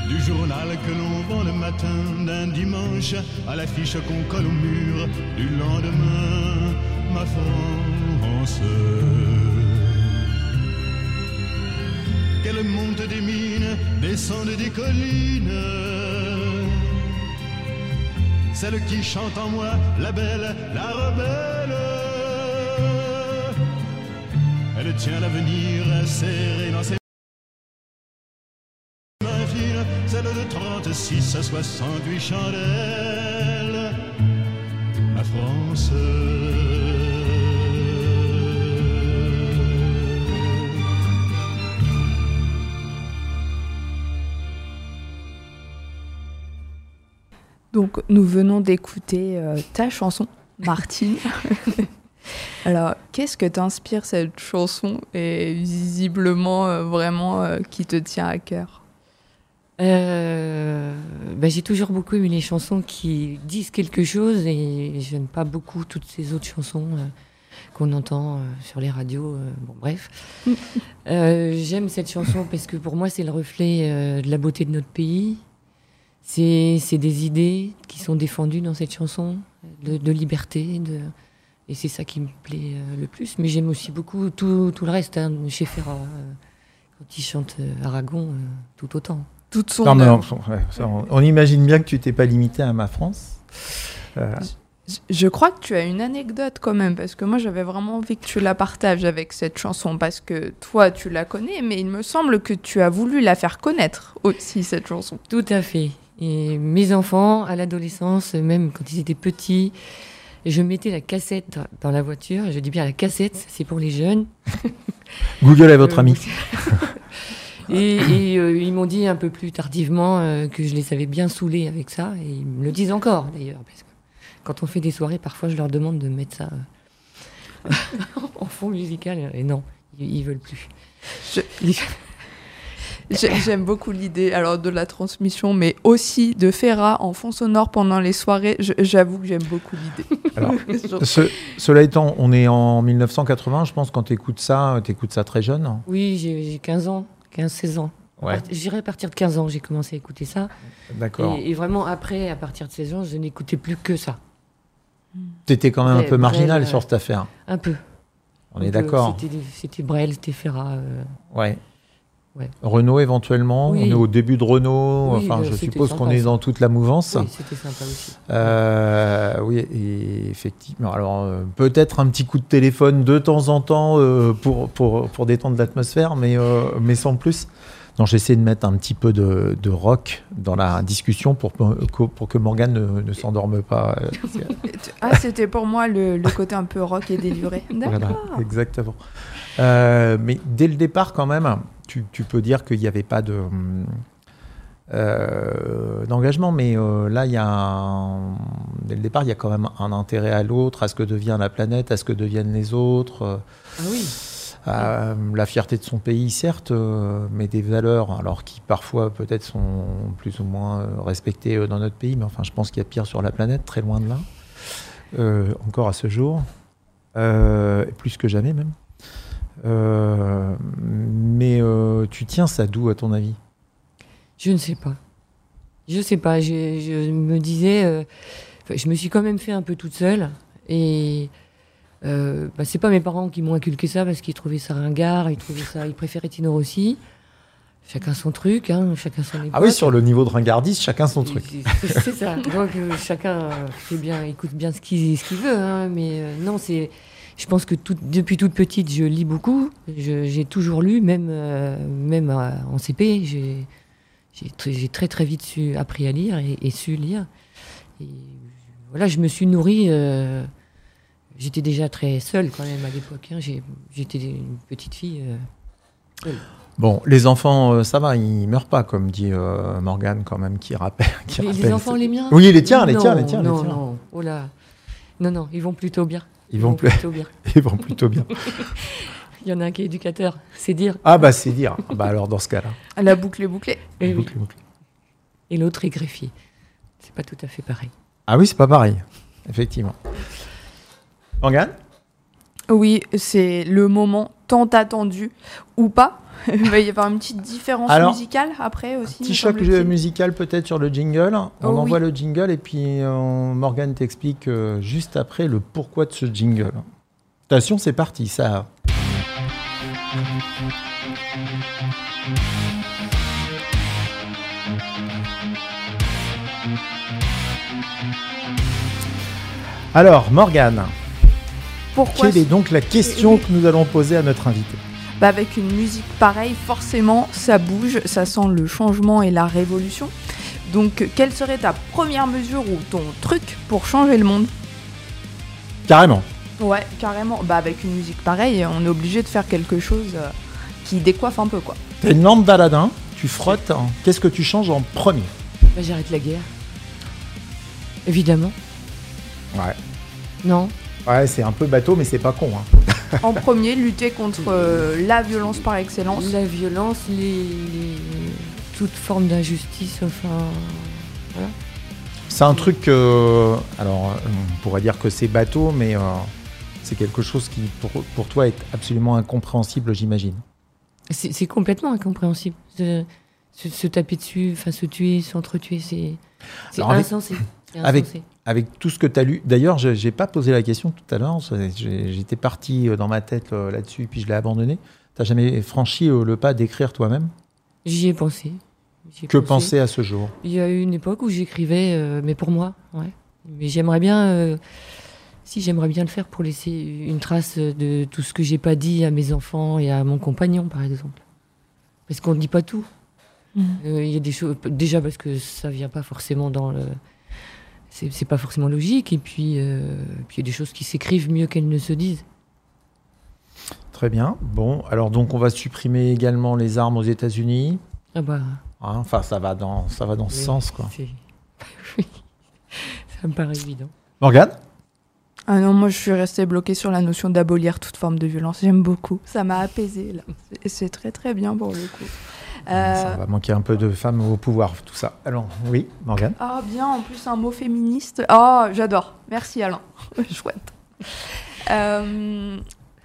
du journal que l'on vend le matin d'un dimanche à l'affiche qu'on colle au mur du lendemain, ma France. Qu'elle monte des mines, descende des collines celle qui chante en moi, la belle, la rebelle. Elle tient l'avenir serré dans ses mains fines, celle de 36 à 68 chandelles. La France. Donc, nous venons d'écouter euh, ta chanson, Martine. [laughs] Alors, qu'est-ce que t'inspire cette chanson et visiblement euh, vraiment euh, qui te tient à cœur? Bah, J'ai toujours beaucoup aimé les chansons qui disent quelque chose et j'aime pas beaucoup toutes ces autres chansons qu'on entend sur les radios. bon, bref. [laughs] J'aime cette chanson parce que pour moi, c'est le reflet de la beauté de notre pays. C'est des idées qui sont défendues dans cette chanson, de, de liberté. De, et c'est ça qui me plaît euh, le plus. Mais j'aime aussi beaucoup tout, tout le reste. Hein, chez Ferrat, euh, quand il chante euh, Aragon, euh, tout autant. Toute son Non, mais œuvre. on, imagine bien que tu t'es pas limité à ma France. Euh, Je crois que tu as une anecdote quand même, parce que moi j'avais vraiment envie que tu la partages avec cette chanson, parce que toi tu la connais, mais il me semble que tu as voulu la faire connaître aussi, cette chanson. Tout à fait. Et mes enfants, à l'adolescence, même quand ils étaient petits, je mettais la cassette dans la voiture. Je dis bien la cassette, c'est pour les jeunes. [laughs] Google est votre ami. [laughs] Et, et, euh, ils m'ont dit un peu plus tardivement euh, que je les avais bien saoulés avec ça. Et ils me le disent encore d'ailleurs. Parce que quand on fait des soirées, parfois je leur demande de mettre ça euh, [laughs] en fond musical. Et non, ils, ils veulent plus. Je- J'aime beaucoup l'idée alors de la transmission, mais aussi de Ferrat en fond sonore pendant les soirées. J'avoue que j'aime beaucoup l'idée. [laughs] Ce- cela étant, on est en 1980, je pense, quand tu écoutes ça, tu écoutes ça très jeune. Oui, j'ai j'ai 15 ans, 15-16 ans. Ouais, à partir de 15 ans, j'ai commencé à écouter ça. d'accord. Et, et vraiment, après, à partir de 16 ans, je n'écoutais plus que ça. Tu étais quand même un peu marginal Brel, sur euh, cette affaire. Un peu. On est d'accord. C'était des- C'était Brel, c'était Ferrat. euh, Ouais. Ouais. Renault éventuellement? Oui. On est au début de Renault. Oui, enfin, bah, je suppose qu'on est dans toute la mouvance. Oui, c'était sympa aussi. Euh, oui, et effectivement. Alors, euh, peut-être un petit coup de téléphone de temps en temps euh, pour, pour, pour détendre l'atmosphère, mais, euh, mais sans plus. Non, j'essaie de mettre un petit peu de, de rock dans la discussion pour, que- pour que Morgane ne, ne s'endorme pas. euh, [laughs] Ah, c'était pour moi le, le côté un peu rock et délivré. D'accord. Voilà, exactement. Euh, mais dès le départ, quand même, tu, tu peux dire qu'il n'y avait pas de euh, d'engagement, mais euh, là, il y a un- dès le départ, il y a quand même un intérêt à l'autre, à ce que devient la planète, à ce que deviennent les autres, euh, Ah oui, à, la fierté de son pays, certes, mais des valeurs, alors qui parfois peut-être sont plus ou moins respectées dans notre pays, mais enfin, je pense qu'il y a pire sur la planète, très loin de là, encore à ce jour, plus que jamais même. Euh, mais euh, tu tiens ça d'où, à ton avis? Je ne sais pas. Je sais pas. Je, je me disais, euh, je me suis quand même fait un peu toute seule. Et euh, bah, c'est pas mes parents qui m'ont inculqué ça parce qu'ils trouvaient ça ringard, ils trouvaient ça, ils préféraient Tino Rossi. Chacun son truc, hein, chacun son époque. Ah oui, sur le niveau de ringardise, chacun son truc. C'est- ça. Donc euh, chacun fait bien, écoute bien ce qu'il ce qu'il veut. hein, mais euh, non, c'est. Je pense que tout- depuis toute petite, je lis beaucoup. J'ai toujours lu, même euh, même euh, en CP, j'ai très, très vite su, appris à lire et, et su lire. Et voilà, je me suis nourrie. euh, j'étais déjà très seule quand même à l'époque. hein. J'étais une petite fille. euh, seule. Bon, les enfants, euh, ça va, ils meurent pas, comme dit euh, Morgane, quand même, qui rappelle. Qui Les, enfants, les miens Oui, les tiens, les Non, tiens, les tiens, les Non, tiens. non, oh là. Non, non, ils vont plutôt bien. Ils vont, plus- plutôt bien. [laughs] ils vont plutôt bien. [laughs] Il y en a un qui est éducateur, c'est dire. Ah bah c'est dire. Bah alors dans ce cas-là. La boucle est bouclée. Et, oui. Bouclez, bouclez. Et l'autre est greffier. C'est pas tout à fait pareil. Ah oui, c'est pas pareil, effectivement. Morgane? Oui, c'est le moment tant attendu ou pas. Il va y avoir une petite différence Alors, musicale après aussi. Petit choc semble-t-il. musical peut-être sur le jingle. On Oh, envoie oui. le jingle et puis euh, Morgane t'explique euh, juste après le pourquoi de ce jingle. Attention, c'est parti, ça. Alors, Morgane, Pourquoi quelle est donc la question que nous allons poser à notre invité? Bah, avec une musique pareille, forcément, ça bouge, ça sent le changement et la révolution. Donc, quelle serait ta première mesure ou ton truc pour changer le monde? Carrément. Ouais, carrément. Bah, avec une musique pareille, on est obligé de faire quelque chose euh, qui décoiffe un peu, quoi. T'as une lampe d'Aladin, tu frottes. hein. Qu'est-ce que tu changes en premier? Bah, J'arrête la guerre. Évidemment. Ouais. Non. Ouais, c'est un peu bateau, mais c'est pas con. hein. En premier, lutter contre euh, la violence par excellence. La violence, les, les- toute forme d'injustice, enfin. C'est un truc que. Alors, on pourrait dire que c'est bateau, mais euh, c'est quelque chose qui, pour, pour toi, est absolument incompréhensible, j'imagine. C'est complètement incompréhensible. Se, se- se taper dessus, enfin se tuer, s'entretuer, c'est c'est Alors, avec- insensé. Avec- tout ce que tu as lu. D'ailleurs, je n'ai pas posé la question tout à l'heure. J'étais parti euh, dans ma tête euh, là-dessus, puis je l'ai abandonné. Tu jamais franchi euh, le pas d'écrire toi-même? J'y ai pensé. Ai Que pensé. penser à ce jour? Il y a eu une époque où j'écrivais, euh, mais pour moi, ouais. Mais j'aimerais bien, euh, si j'aimerais bien le faire pour laisser une trace de tout ce que j'ai pas dit à mes enfants et à mon compagnon, par exemple. Parce qu'on ne dit pas tout. Euh, Il y a des choses, déjà parce que ça vient pas forcément dans le, c'est c'est pas forcément logique, et puis, euh, puis il y a des choses qui s'écrivent mieux qu'elles ne se disent. Très bien. Bon, alors donc on va supprimer également les armes aux États-Unis. Ah bah, Hein, Enfin, ça va dans, ça va dans ce sens, quoi. [laughs] oui, ça me paraît évident. Morgane? Ah non, moi je suis restée bloquée sur la notion d'abolir toute forme de violence. J'aime beaucoup. Ça m'a apaisée là. C'est très très bien pour le coup. Euh, Ça va manquer un peu de femmes au pouvoir, tout ça. Alors, oui, Morgane? Ah bien, en plus un mot féministe. Ah, j'adore. Merci Alain. [laughs] Chouette. Euh,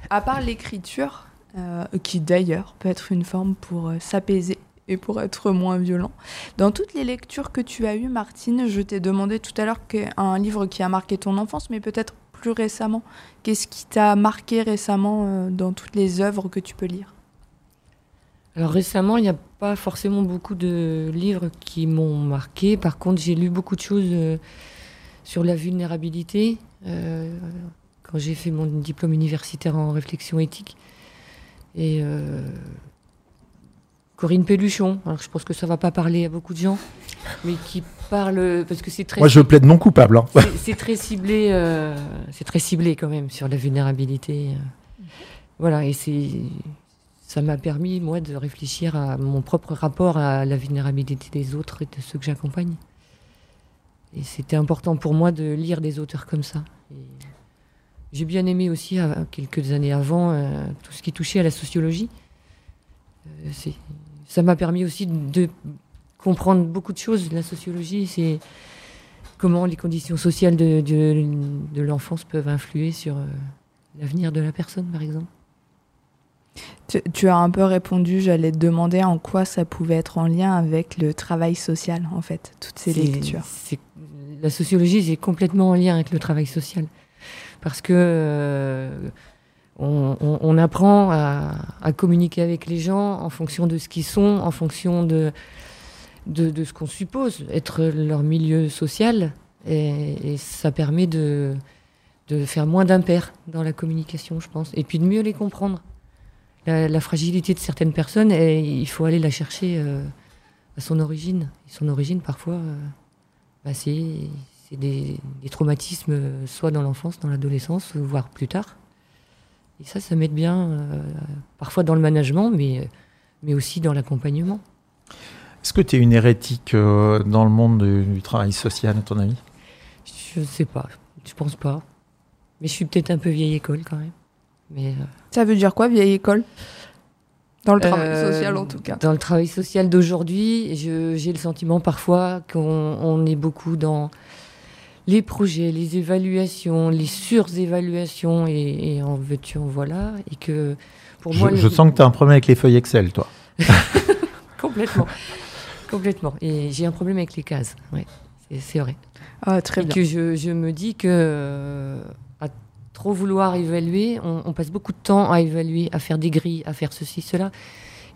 à part l'écriture, euh, qui d'ailleurs peut être une forme pour euh, s'apaiser et pour être moins violent. Dans toutes les lectures que tu as eues, Martine, je t'ai demandé tout à l'heure qu'un livre qui a marqué ton enfance, mais peut-être plus récemment. Qu'est-ce qui t'a marqué récemment euh, dans toutes les œuvres que tu peux lire? Alors récemment, il n'y a pas forcément beaucoup de livres qui m'ont marqué. Par contre, j'ai lu beaucoup de choses euh, sur la vulnérabilité euh, quand j'ai fait mon diplôme universitaire en réflexion éthique. Et euh, Corinne Pelluchon, alors je pense que ça va pas parler à beaucoup de gens, mais qui parle parce que c'est très Moi, je plaide non coupable. hein. c'est- très ciblé, c'est très ciblé quand même sur la vulnérabilité. Voilà, et c'est, ça m'a permis moi de réfléchir à mon propre rapport à la vulnérabilité des autres et de ceux que j'accompagne. Et c'était important pour moi de lire des auteurs comme ça. J'ai bien aimé aussi, euh, quelques années avant, euh, tout ce qui touchait à la sociologie. Euh, ça m'a permis aussi de comprendre beaucoup de choses. La sociologie, c'est comment les conditions sociales de, l'enfance peuvent influer sur l'avenir de la personne, par exemple. Tu, tu as un peu répondu, j'allais te demander en quoi ça pouvait être en lien avec le travail social, en fait, toutes ces lectures. la sociologie, c'est complètement en lien avec le travail social. Parce que euh, on, on- on apprend à, à communiquer avec les gens en fonction de ce qu'ils sont, en fonction de, de, de ce qu'on suppose être leur milieu social. Et, et ça permet de, de faire moins d'impairs dans la communication, je pense. Et puis de mieux les comprendre. La, la fragilité de certaines personnes, et il faut aller la chercher euh, à son origine. Et son origine, parfois, euh, bah, c'est des, des traumatismes, euh, soit dans l'enfance, dans l'adolescence, voire plus tard. Et ça, ça m'aide bien, euh, parfois dans le management, mais, mais aussi dans l'accompagnement. Est-ce que tu es une hérétique euh, dans le monde du, du travail social, à ton avis? Je ne sais pas, je pense pas. Mais je suis peut-être un peu vieille école quand même. Mais, euh, Ça veut dire quoi, vieille école? Dans le travail Euh, social, en tout cas. Dans le travail social d'aujourd'hui, je- j'ai le sentiment parfois qu'on on est beaucoup dans les projets, les évaluations, les surévaluations et, et en veux-tu, en voilà. Et que pour Je, moi, le- je sens que tu as un problème avec les feuilles Excel, toi. [laughs] complètement. complètement. Et j'ai un problème avec les cases. Ouais, c'est- vrai. Ah, très et bien. que je, je me dis que euh, trop vouloir évaluer, on, on passe beaucoup de temps à évaluer, à faire des grilles, à faire ceci, cela.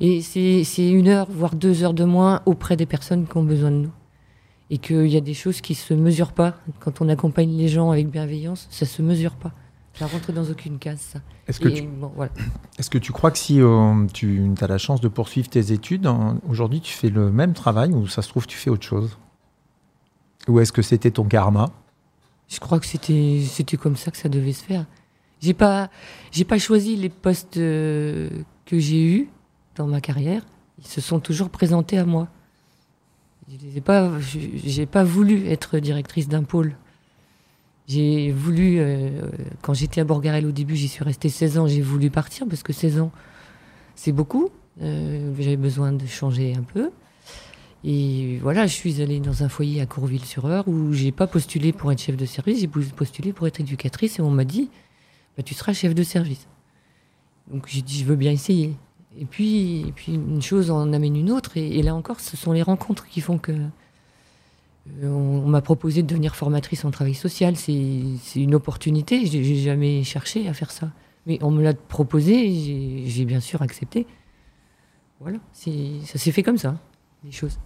Et c'est une heure, voire deux heures de moins auprès des personnes qui ont besoin de nous. Et qu'il y a des choses qui se mesurent pas. Quand on accompagne les gens avec bienveillance, ça se mesure pas. Ça rentre dans aucune case, ça. Est-ce que, tu, bon, voilà. est-ce que tu crois que si euh, tu as la chance de poursuivre tes études, hein, aujourd'hui tu fais le même travail ou ça se trouve tu fais autre chose? Ou est-ce que c'était ton karma? Je crois que c'était c'était comme ça que ça devait se faire. J'ai pas j'ai pas choisi les postes euh, que j'ai eus dans ma carrière. Ils se sont toujours présentés à moi. Je les ai pas j'ai pas voulu être directrice d'un pôle. J'ai voulu euh, quand j'étais à Borgarel au début, j'y suis restée 16 ans, j'ai voulu partir parce que 16 ans c'est beaucoup. Euh, J'avais besoin de changer un peu. Et voilà, je suis allée dans un foyer à Courville-sur-Eure où j'ai pas postulé pour être chef de service, j'ai postulé pour être éducatrice et on m'a dit bah, tu seras chef de service. Donc j'ai dit je veux bien essayer. Et puis, puis une chose en amène une autre et, là encore ce sont les rencontres qui font que euh, on, m'a proposé de devenir formatrice en travail social. C'est c'est une opportunité. J'ai j'ai jamais cherché à faire ça, mais on me l'a proposé. j'ai bien sûr accepté. Voilà, c'est- ça s'est fait comme ça, les choses.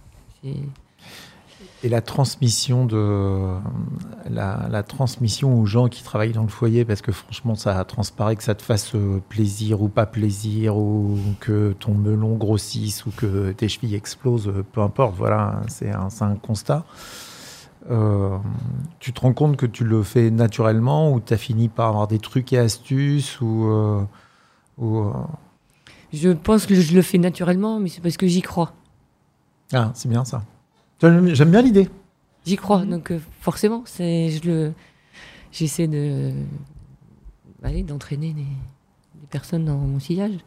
Et la transmission de la, transmission aux gens qui travaillent dans le foyer, parce que franchement, ça transparaît que ça te fasse euh, plaisir ou pas plaisir, ou que ton melon grossisse, ou que tes chevilles explosent, euh, peu importe. Voilà, c'est un, un constat. Euh, tu te rends compte que tu le fais naturellement, ou tu as fini par avoir des trucs et astuces, ou, ou, Je pense que je le fais naturellement, mais c'est parce que j'y crois. Ah, c'est bien ça. J'aime bien l'idée. J'y crois, donc euh, forcément, c'est je le j'essaie de allez, d'entraîner des, des personnes dans mon sillage.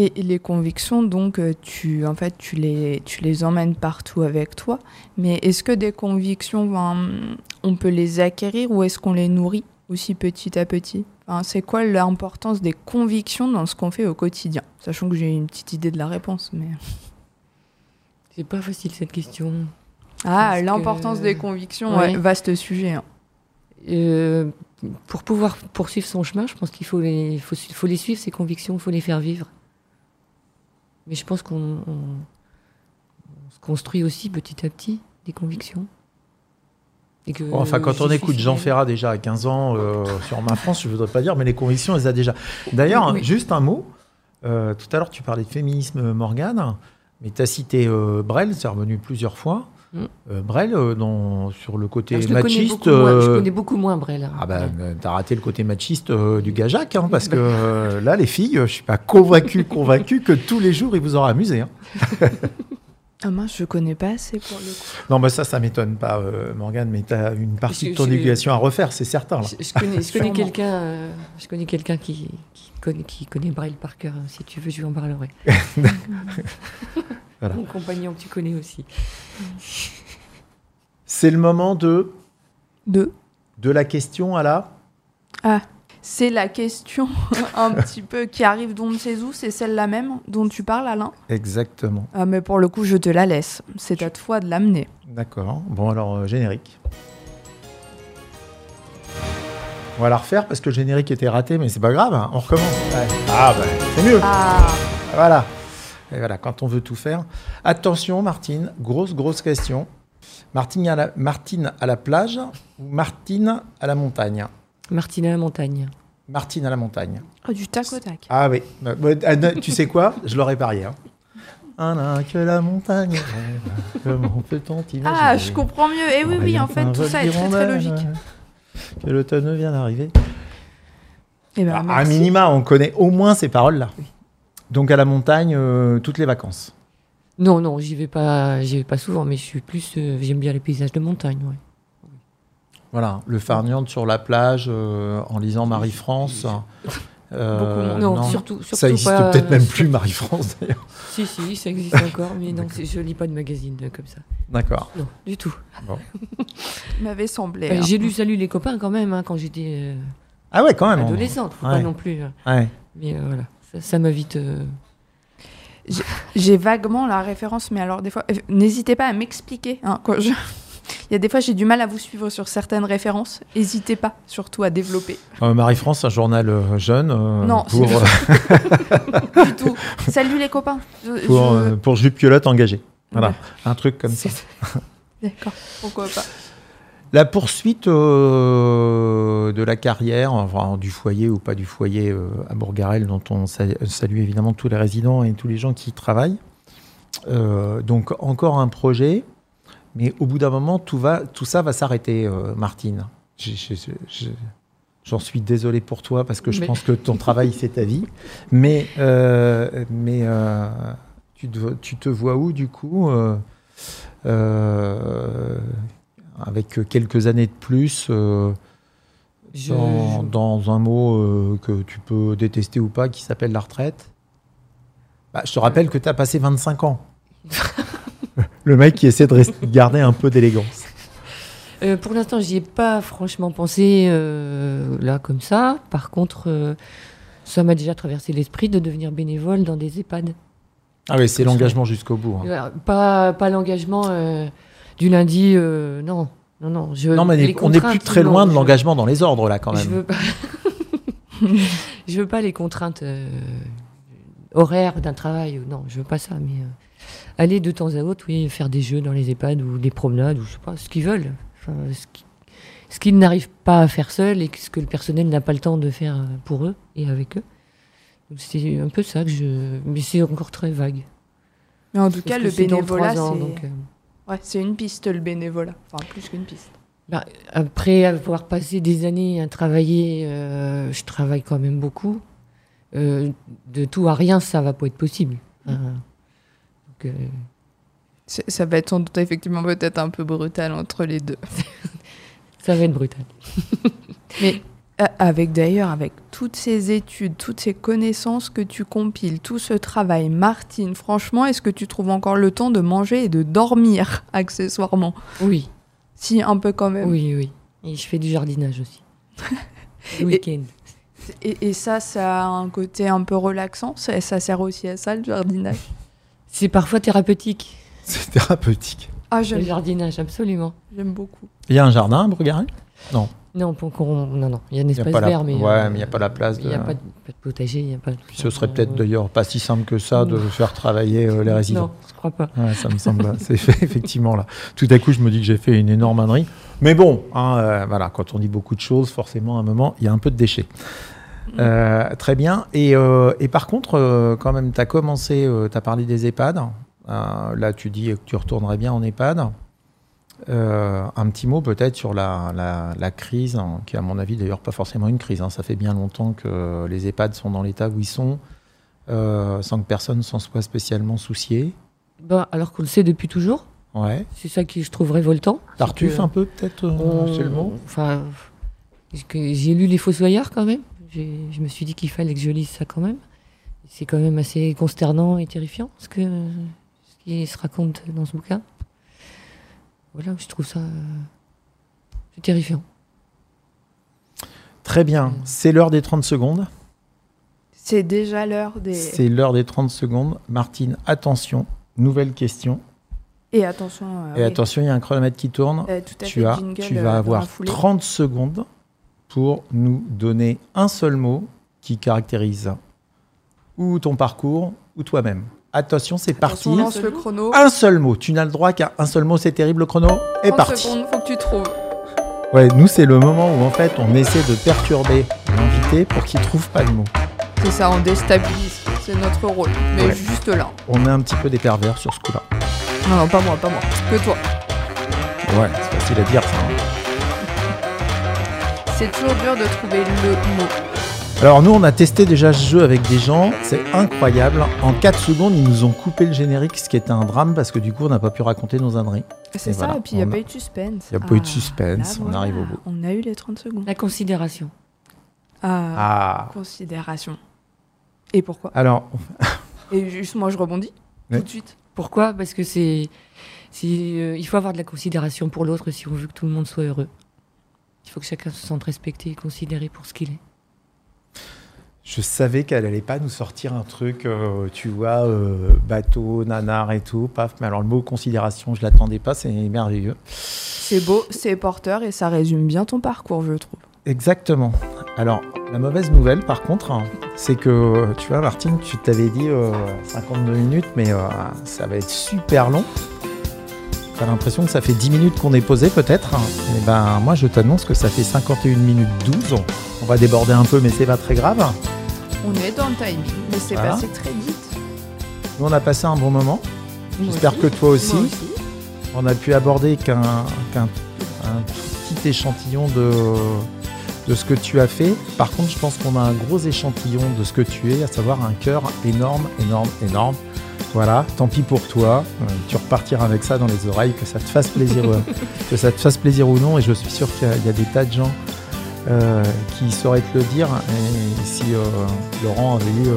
Et les convictions, donc, euh, tu, en fait, tu les, tu les emmènes partout avec toi. Mais est-ce que des convictions, ben, on peut les acquérir ou est-ce qu'on les nourrit aussi petit à petit? Enfin, C'est quoi l'importance des convictions dans ce qu'on fait au quotidien? Sachant que j'ai une petite idée de la réponse. Mais... C'est pas facile cette question. Ah, Parce l'importance que- des convictions, Ouais. ouais, vaste sujet. hein. Euh, pour pouvoir poursuivre son chemin, je pense qu'il faut les faut, faut les suivre ses convictions, il faut les faire vivre. Mais je pense qu'on on- on se construit aussi petit à petit des convictions. Et que Bon, enfin, quand on écoute Jean. Ferrat déjà à 15 ans euh, sur Ma France, je ne voudrais pas dire, mais les convictions, elle les a déjà. D'ailleurs, Oui, oui. juste un mot. Euh, tout à l'heure, tu parlais de féminisme, Morgane, mais tu as cité euh, Brel, c'est revenu plusieurs fois. Mm. Euh, Brel, euh, dans, sur le côté Ah, je, le connais machiste. beaucoup moins, je euh, connais beaucoup moins Brel. hein. ah bah, Ouais. t'as raté le côté machiste euh, du gajac, hein, parce [laughs] que euh, là, les filles, je suis pas convaincu, convaincu que tous les jours, il vous aura amusé. hein. [laughs] Ah mince, je connais pas assez pour le coup. Non, bah ça, ça m'étonne pas, euh, Morgane, mais tu as une partie Je- de ton je- éducation à refaire, c'est certain. là. Je, je connais, je connais [laughs] quelqu'un, euh, je connais quelqu'un qui, qui connaît, qui connaît Braille par cœur. Si tu veux, je lui en parlerai. [laughs] Voilà. Mon compagnon que tu connais aussi. C'est le moment de, Deux. de la question à la. C'est la question [laughs] un petit peu qui arrive d'on ne sait où, c'est celle-là même dont tu parles, Alain Exactement. Ah, mais pour le coup, je te la laisse. C'est à toi de l'amener. D'accord. Bon, alors, euh, générique. On va la refaire parce que le générique était raté, mais c'est pas grave, hein, on recommence. Ouais. Ah, bah, c'est mieux. Ah, Voilà. Et voilà, quand on veut tout faire. Attention, Martine, grosse, grosse question. Martine à la, Martine à la plage ou Martine à la montagne? Martine à la montagne. Martine à la montagne. oh, du tac au tac. Ah oui. Euh, bah, ah, tu sais quoi? Je l'aurais parié. hein. Un que la montagne comment peut-on imaginer? Ah, je comprends mieux. Et oui, oui, en fait, tout ça est très très logique. Que l'automne vient d'arriver. Eh ben, À minima, on connaît au moins ces paroles-là. Donc à la montagne, euh, toutes les vacances. Non, non, j'y vais pas, j'y vais pas souvent, mais je suis plus, euh, j'aime bien les paysages de montagne. Ouais. Voilà, le farniente sur la plage euh, en lisant Marie-France. Euh, Beaucoup non, non, surtout, surtout ça existe pas, peut-être même euh, plus Marie-France d'ailleurs. Si, si, ça existe [laughs] encore, mais non, je lis pas de magazine euh, comme ça. D'accord. Non, du tout. Il [laughs] m'avait semblé. Euh, hein. J'ai lu Salut les copains quand même hein, quand j'étais euh, Ah ouais, quand même. on- adolescente. Faut ouais. pas non plus. Ouais. mais euh, voilà, ça, ça m'a vite. euh, J'ai vaguement la référence, mais alors des fois, euh, n'hésitez pas à m'expliquer. hein, quand je- Il y a des fois, j'ai du mal à vous suivre sur certaines références. N'hésitez pas, surtout à développer. Euh, Marie-France, un journal euh, jeune. euh, Non, pour, c'est- [laughs] Du tout. [laughs] Salut les copains. Je- pour, je- euh, pour Jupe engagée. Voilà, Ouais. un truc comme ça. D'accord, pourquoi pas. La poursuite euh, de la carrière, enfin, du foyer ou pas du foyer euh, à Bourgarel, dont on sa- salue évidemment tous les résidents et tous les gens qui y travaillent. Euh, donc encore un projet, mais au bout d'un moment, tout, va, tout ça va s'arrêter, euh, Martine. J'en suis désolé pour toi parce que je Mais- pense que ton travail, c'est ta vie. Mais, euh, mais euh, tu, te, tu te vois où du coup avec quelques années de plus je- dans, un mot que tu peux détester ou pas qui s'appelle la retraite? Bah, Je te rappelle que tu as passé 25 ans. [laughs] Le mec qui essaie de rester- garder un peu d'élégance. Euh, pour l'instant, j'y ai pas franchement pensé euh, là comme ça. Par contre, euh, ça m'a déjà traversé l'esprit de devenir bénévole dans des EHPAD. Ah oui, c'est l'engagement jusqu'au bout. hein. Euh, Pas, pas l'engagement euh, du lundi, euh, non. Non, non, je, Non, mais on n'est plus très non, loin de je- l'engagement dans les ordres, là, quand Je même. veux pas, [laughs] je veux pas les contraintes euh, horaires d'un travail. Non, je veux pas ça. Mais euh, aller de temps à autre, oui, faire des jeux dans les EHPAD ou des promenades ou je sais pas, ce qu'ils veulent. Enfin, ce qui- ce qu'ils n'arrivent pas à faire seuls et ce que le personnel n'a pas le temps de faire euh, pour eux et avec eux. C'est un peu ça que je. Mais c'est encore très vague. Mais en tout Parce cas, le bénévolat, c'est euh, ouais, c'est une piste, le bénévolat. Enfin, plus qu'une piste. Bah, après avoir passé des années à travailler, euh, je travaille quand même beaucoup. Euh, de tout à rien, ça va pas être possible. Enfin, donc, euh, Ça va être sans doute effectivement peut-être un peu brutal entre les deux. [laughs] ça va être brutal. [laughs] Mais euh, avec d'ailleurs, avec toutes ces études, toutes ces connaissances que tu compiles, tout ce travail, Martine, franchement, est-ce que tu trouves encore le temps de manger et de dormir [laughs] accessoirement? Oui, Si, un peu quand même. oui, oui. Et je fais du jardinage aussi. Le week-end. Et, et ça, ça a un côté un peu relaxant? Ça, ça sert aussi à ça, le jardinage? C'est parfois thérapeutique. [laughs] C'est thérapeutique. Ah, Le j'aime, jardinage, absolument. j'aime beaucoup. Il y a un jardin à Bourgarel Non, pour qu'on- non, non. Il y a un a espace la- vert, mais Ouais, euh, mais il n'y a pas la place. Il De... n'y a pas de, pas de potager, il y a pas. de- Ce serait peut-être Euh, d'ailleurs pas si simple que ça de faire travailler euh, les résidents. Non, je crois pas. Ouais, ça me [laughs] semble, c'est fait, effectivement là. Tout à coup, je me dis que j'ai fait une énorme ânerie. Mais bon, hein, euh, voilà, quand on dit beaucoup de choses, forcément, à un moment, il y a un peu de déchets. Euh, très bien. Et, euh, et par contre, euh, quand même, tu as commencé, tu as parlé des EHPAD. Là, tu dis que tu retournerais bien en EHPAD. Un petit mot peut-être sur la, la- la crise, hein, qui à mon avis d'ailleurs pas forcément une crise. hein. Ça fait bien longtemps que les EHPAD sont dans l'état où ils sont, sans que personne s'en soit spécialement soucié. Bah, alors qu'on le sait depuis toujours, Ouais. c'est ça qui je trouve révoltant. Tartuffe que- un peu, peut-être, c'est le mot? Enfin, j'ai lu Les Fossoyards quand même? Je me suis dit qu'il fallait que je lise ça quand même. C'est quand même assez consternant et terrifiant ce, que, ce qui se raconte dans ce bouquin. Voilà, je trouve ça euh, c'est terrifiant. Très bien. C'est l'heure des 30 secondes. C'est déjà l'heure des. C'est l'heure des 30 secondes. Martine, attention. Nouvelle question. Et attention. euh, Et oui. attention, il y a un chronomètre qui tourne. Euh, tout à tu fait, as, tu euh, vas dans avoir la foulée. 30 secondes nous donner un seul mot qui caractérise ou ton parcours ou toi-même. Attention, c'est parti. On lance le chrono. Un seul mot. Tu n'as le droit qu'à un seul mot. C'est terrible. Le chrono est 30 parti. secondes, faut que tu trouves. Ouais, nous, c'est le moment où en fait on essaie de perturber l'invité pour qu'il trouve pas le mot. C'est ça, on déstabilise. c'est notre rôle. Mais Ouais. juste là. On est un petit peu des pervers sur ce coup-là. Non, non, pas moi, pas moi. Que toi. Ouais, c'est facile à dire ça. hein. C'est toujours dur de trouver le mot. Alors nous, on a testé déjà ce jeu avec des gens, c'est incroyable. En 4 secondes, ils nous ont coupé le générique, ce qui était un drame parce que du coup, on n'a pas pu raconter nos âneries. C'est ça, voilà, et puis il n'y a pas eu de suspense. Il y a pas eu de Ah, suspense, là, on arrive au bout. On a eu les 30 secondes. La considération. Ah, Ah. considération. Et pourquoi? Alors, [laughs] Et juste moi, je rebondis Ouais. tout de suite. Pourquoi? Parce que c'est, c'est, euh, il faut avoir de la considération pour l'autre si on veut que tout le monde soit heureux. Il faut que chacun se sente respecté et considéré pour ce qu'il est. je savais qu'elle allait pas nous sortir un truc, euh, tu vois, euh, bateau, nanar et tout, paf. Mais alors le mot considération, je l'attendais pas, c'est merveilleux. C'est beau, c'est porteur et ça résume bien ton parcours, je trouve. Exactement. Alors, la mauvaise nouvelle, par contre, hein, c'est que, tu vois, Martine, tu t'avais dit euh, 52 minutes, mais euh, ça va être super long. T'as l'impression que ça fait 10 minutes qu'on est posé, peut-être. Et ben, moi, je t'annonce que ça fait 51 minutes 12. On va déborder un peu, mais c'est pas très grave. On est dans le timing, mais c'est Voilà. passé très vite. Nous, on a passé un bon moment. J'espère que toi aussi. On a pu aborder qu'un tout petit échantillon de, de ce que tu as fait. Par contre, je pense qu'on a un gros échantillon de ce que tu es, à savoir un cœur énorme, énorme, énorme. Voilà, tant pis pour toi. Euh, tu repartiras avec ça dans les oreilles, que ça te fasse plaisir, euh, [laughs] que ça te fasse plaisir ou non. Et je suis sûr qu'il y a- il y, a des tas de gens euh, qui sauraient te le dire. Et si Laurent avait eu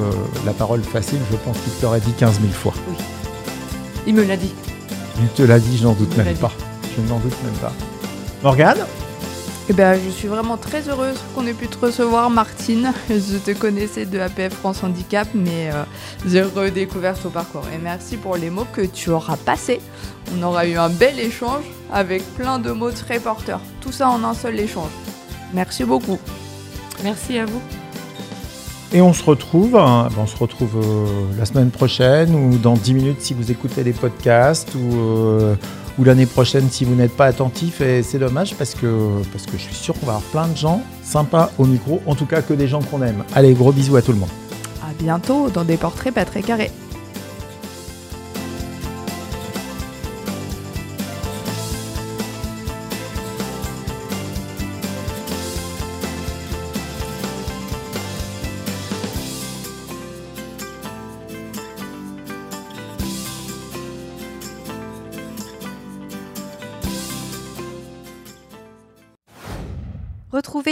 la parole facile, je pense qu'il te l'aurait dit 15 000 fois. Il me l'a dit. Il te l'a dit, je n'en doute même pas. Je n'en doute même pas. Morgane? Eh ben, je suis vraiment très heureuse qu'on ait pu te recevoir, Martine. Je te connaissais de APF France Handicap, mais euh, j'ai redécouvert ton parcours. Et merci pour les mots que tu auras passés. On aura eu un bel échange avec plein de mots très porteurs. Tout ça en un seul échange. Merci beaucoup. Merci à vous. Et on se retrouve, hein, on se retrouve euh, la semaine prochaine ou dans 10 minutes si vous écoutez les podcasts ou, euh, l'année prochaine si vous n'êtes pas attentif. Et c'est dommage parce que, parce que je suis sûr qu'on va avoir plein de gens sympas au micro, en tout cas que des gens qu'on aime. Allez, gros bisous à tout le monde. À bientôt dans des portraits pas très carrés.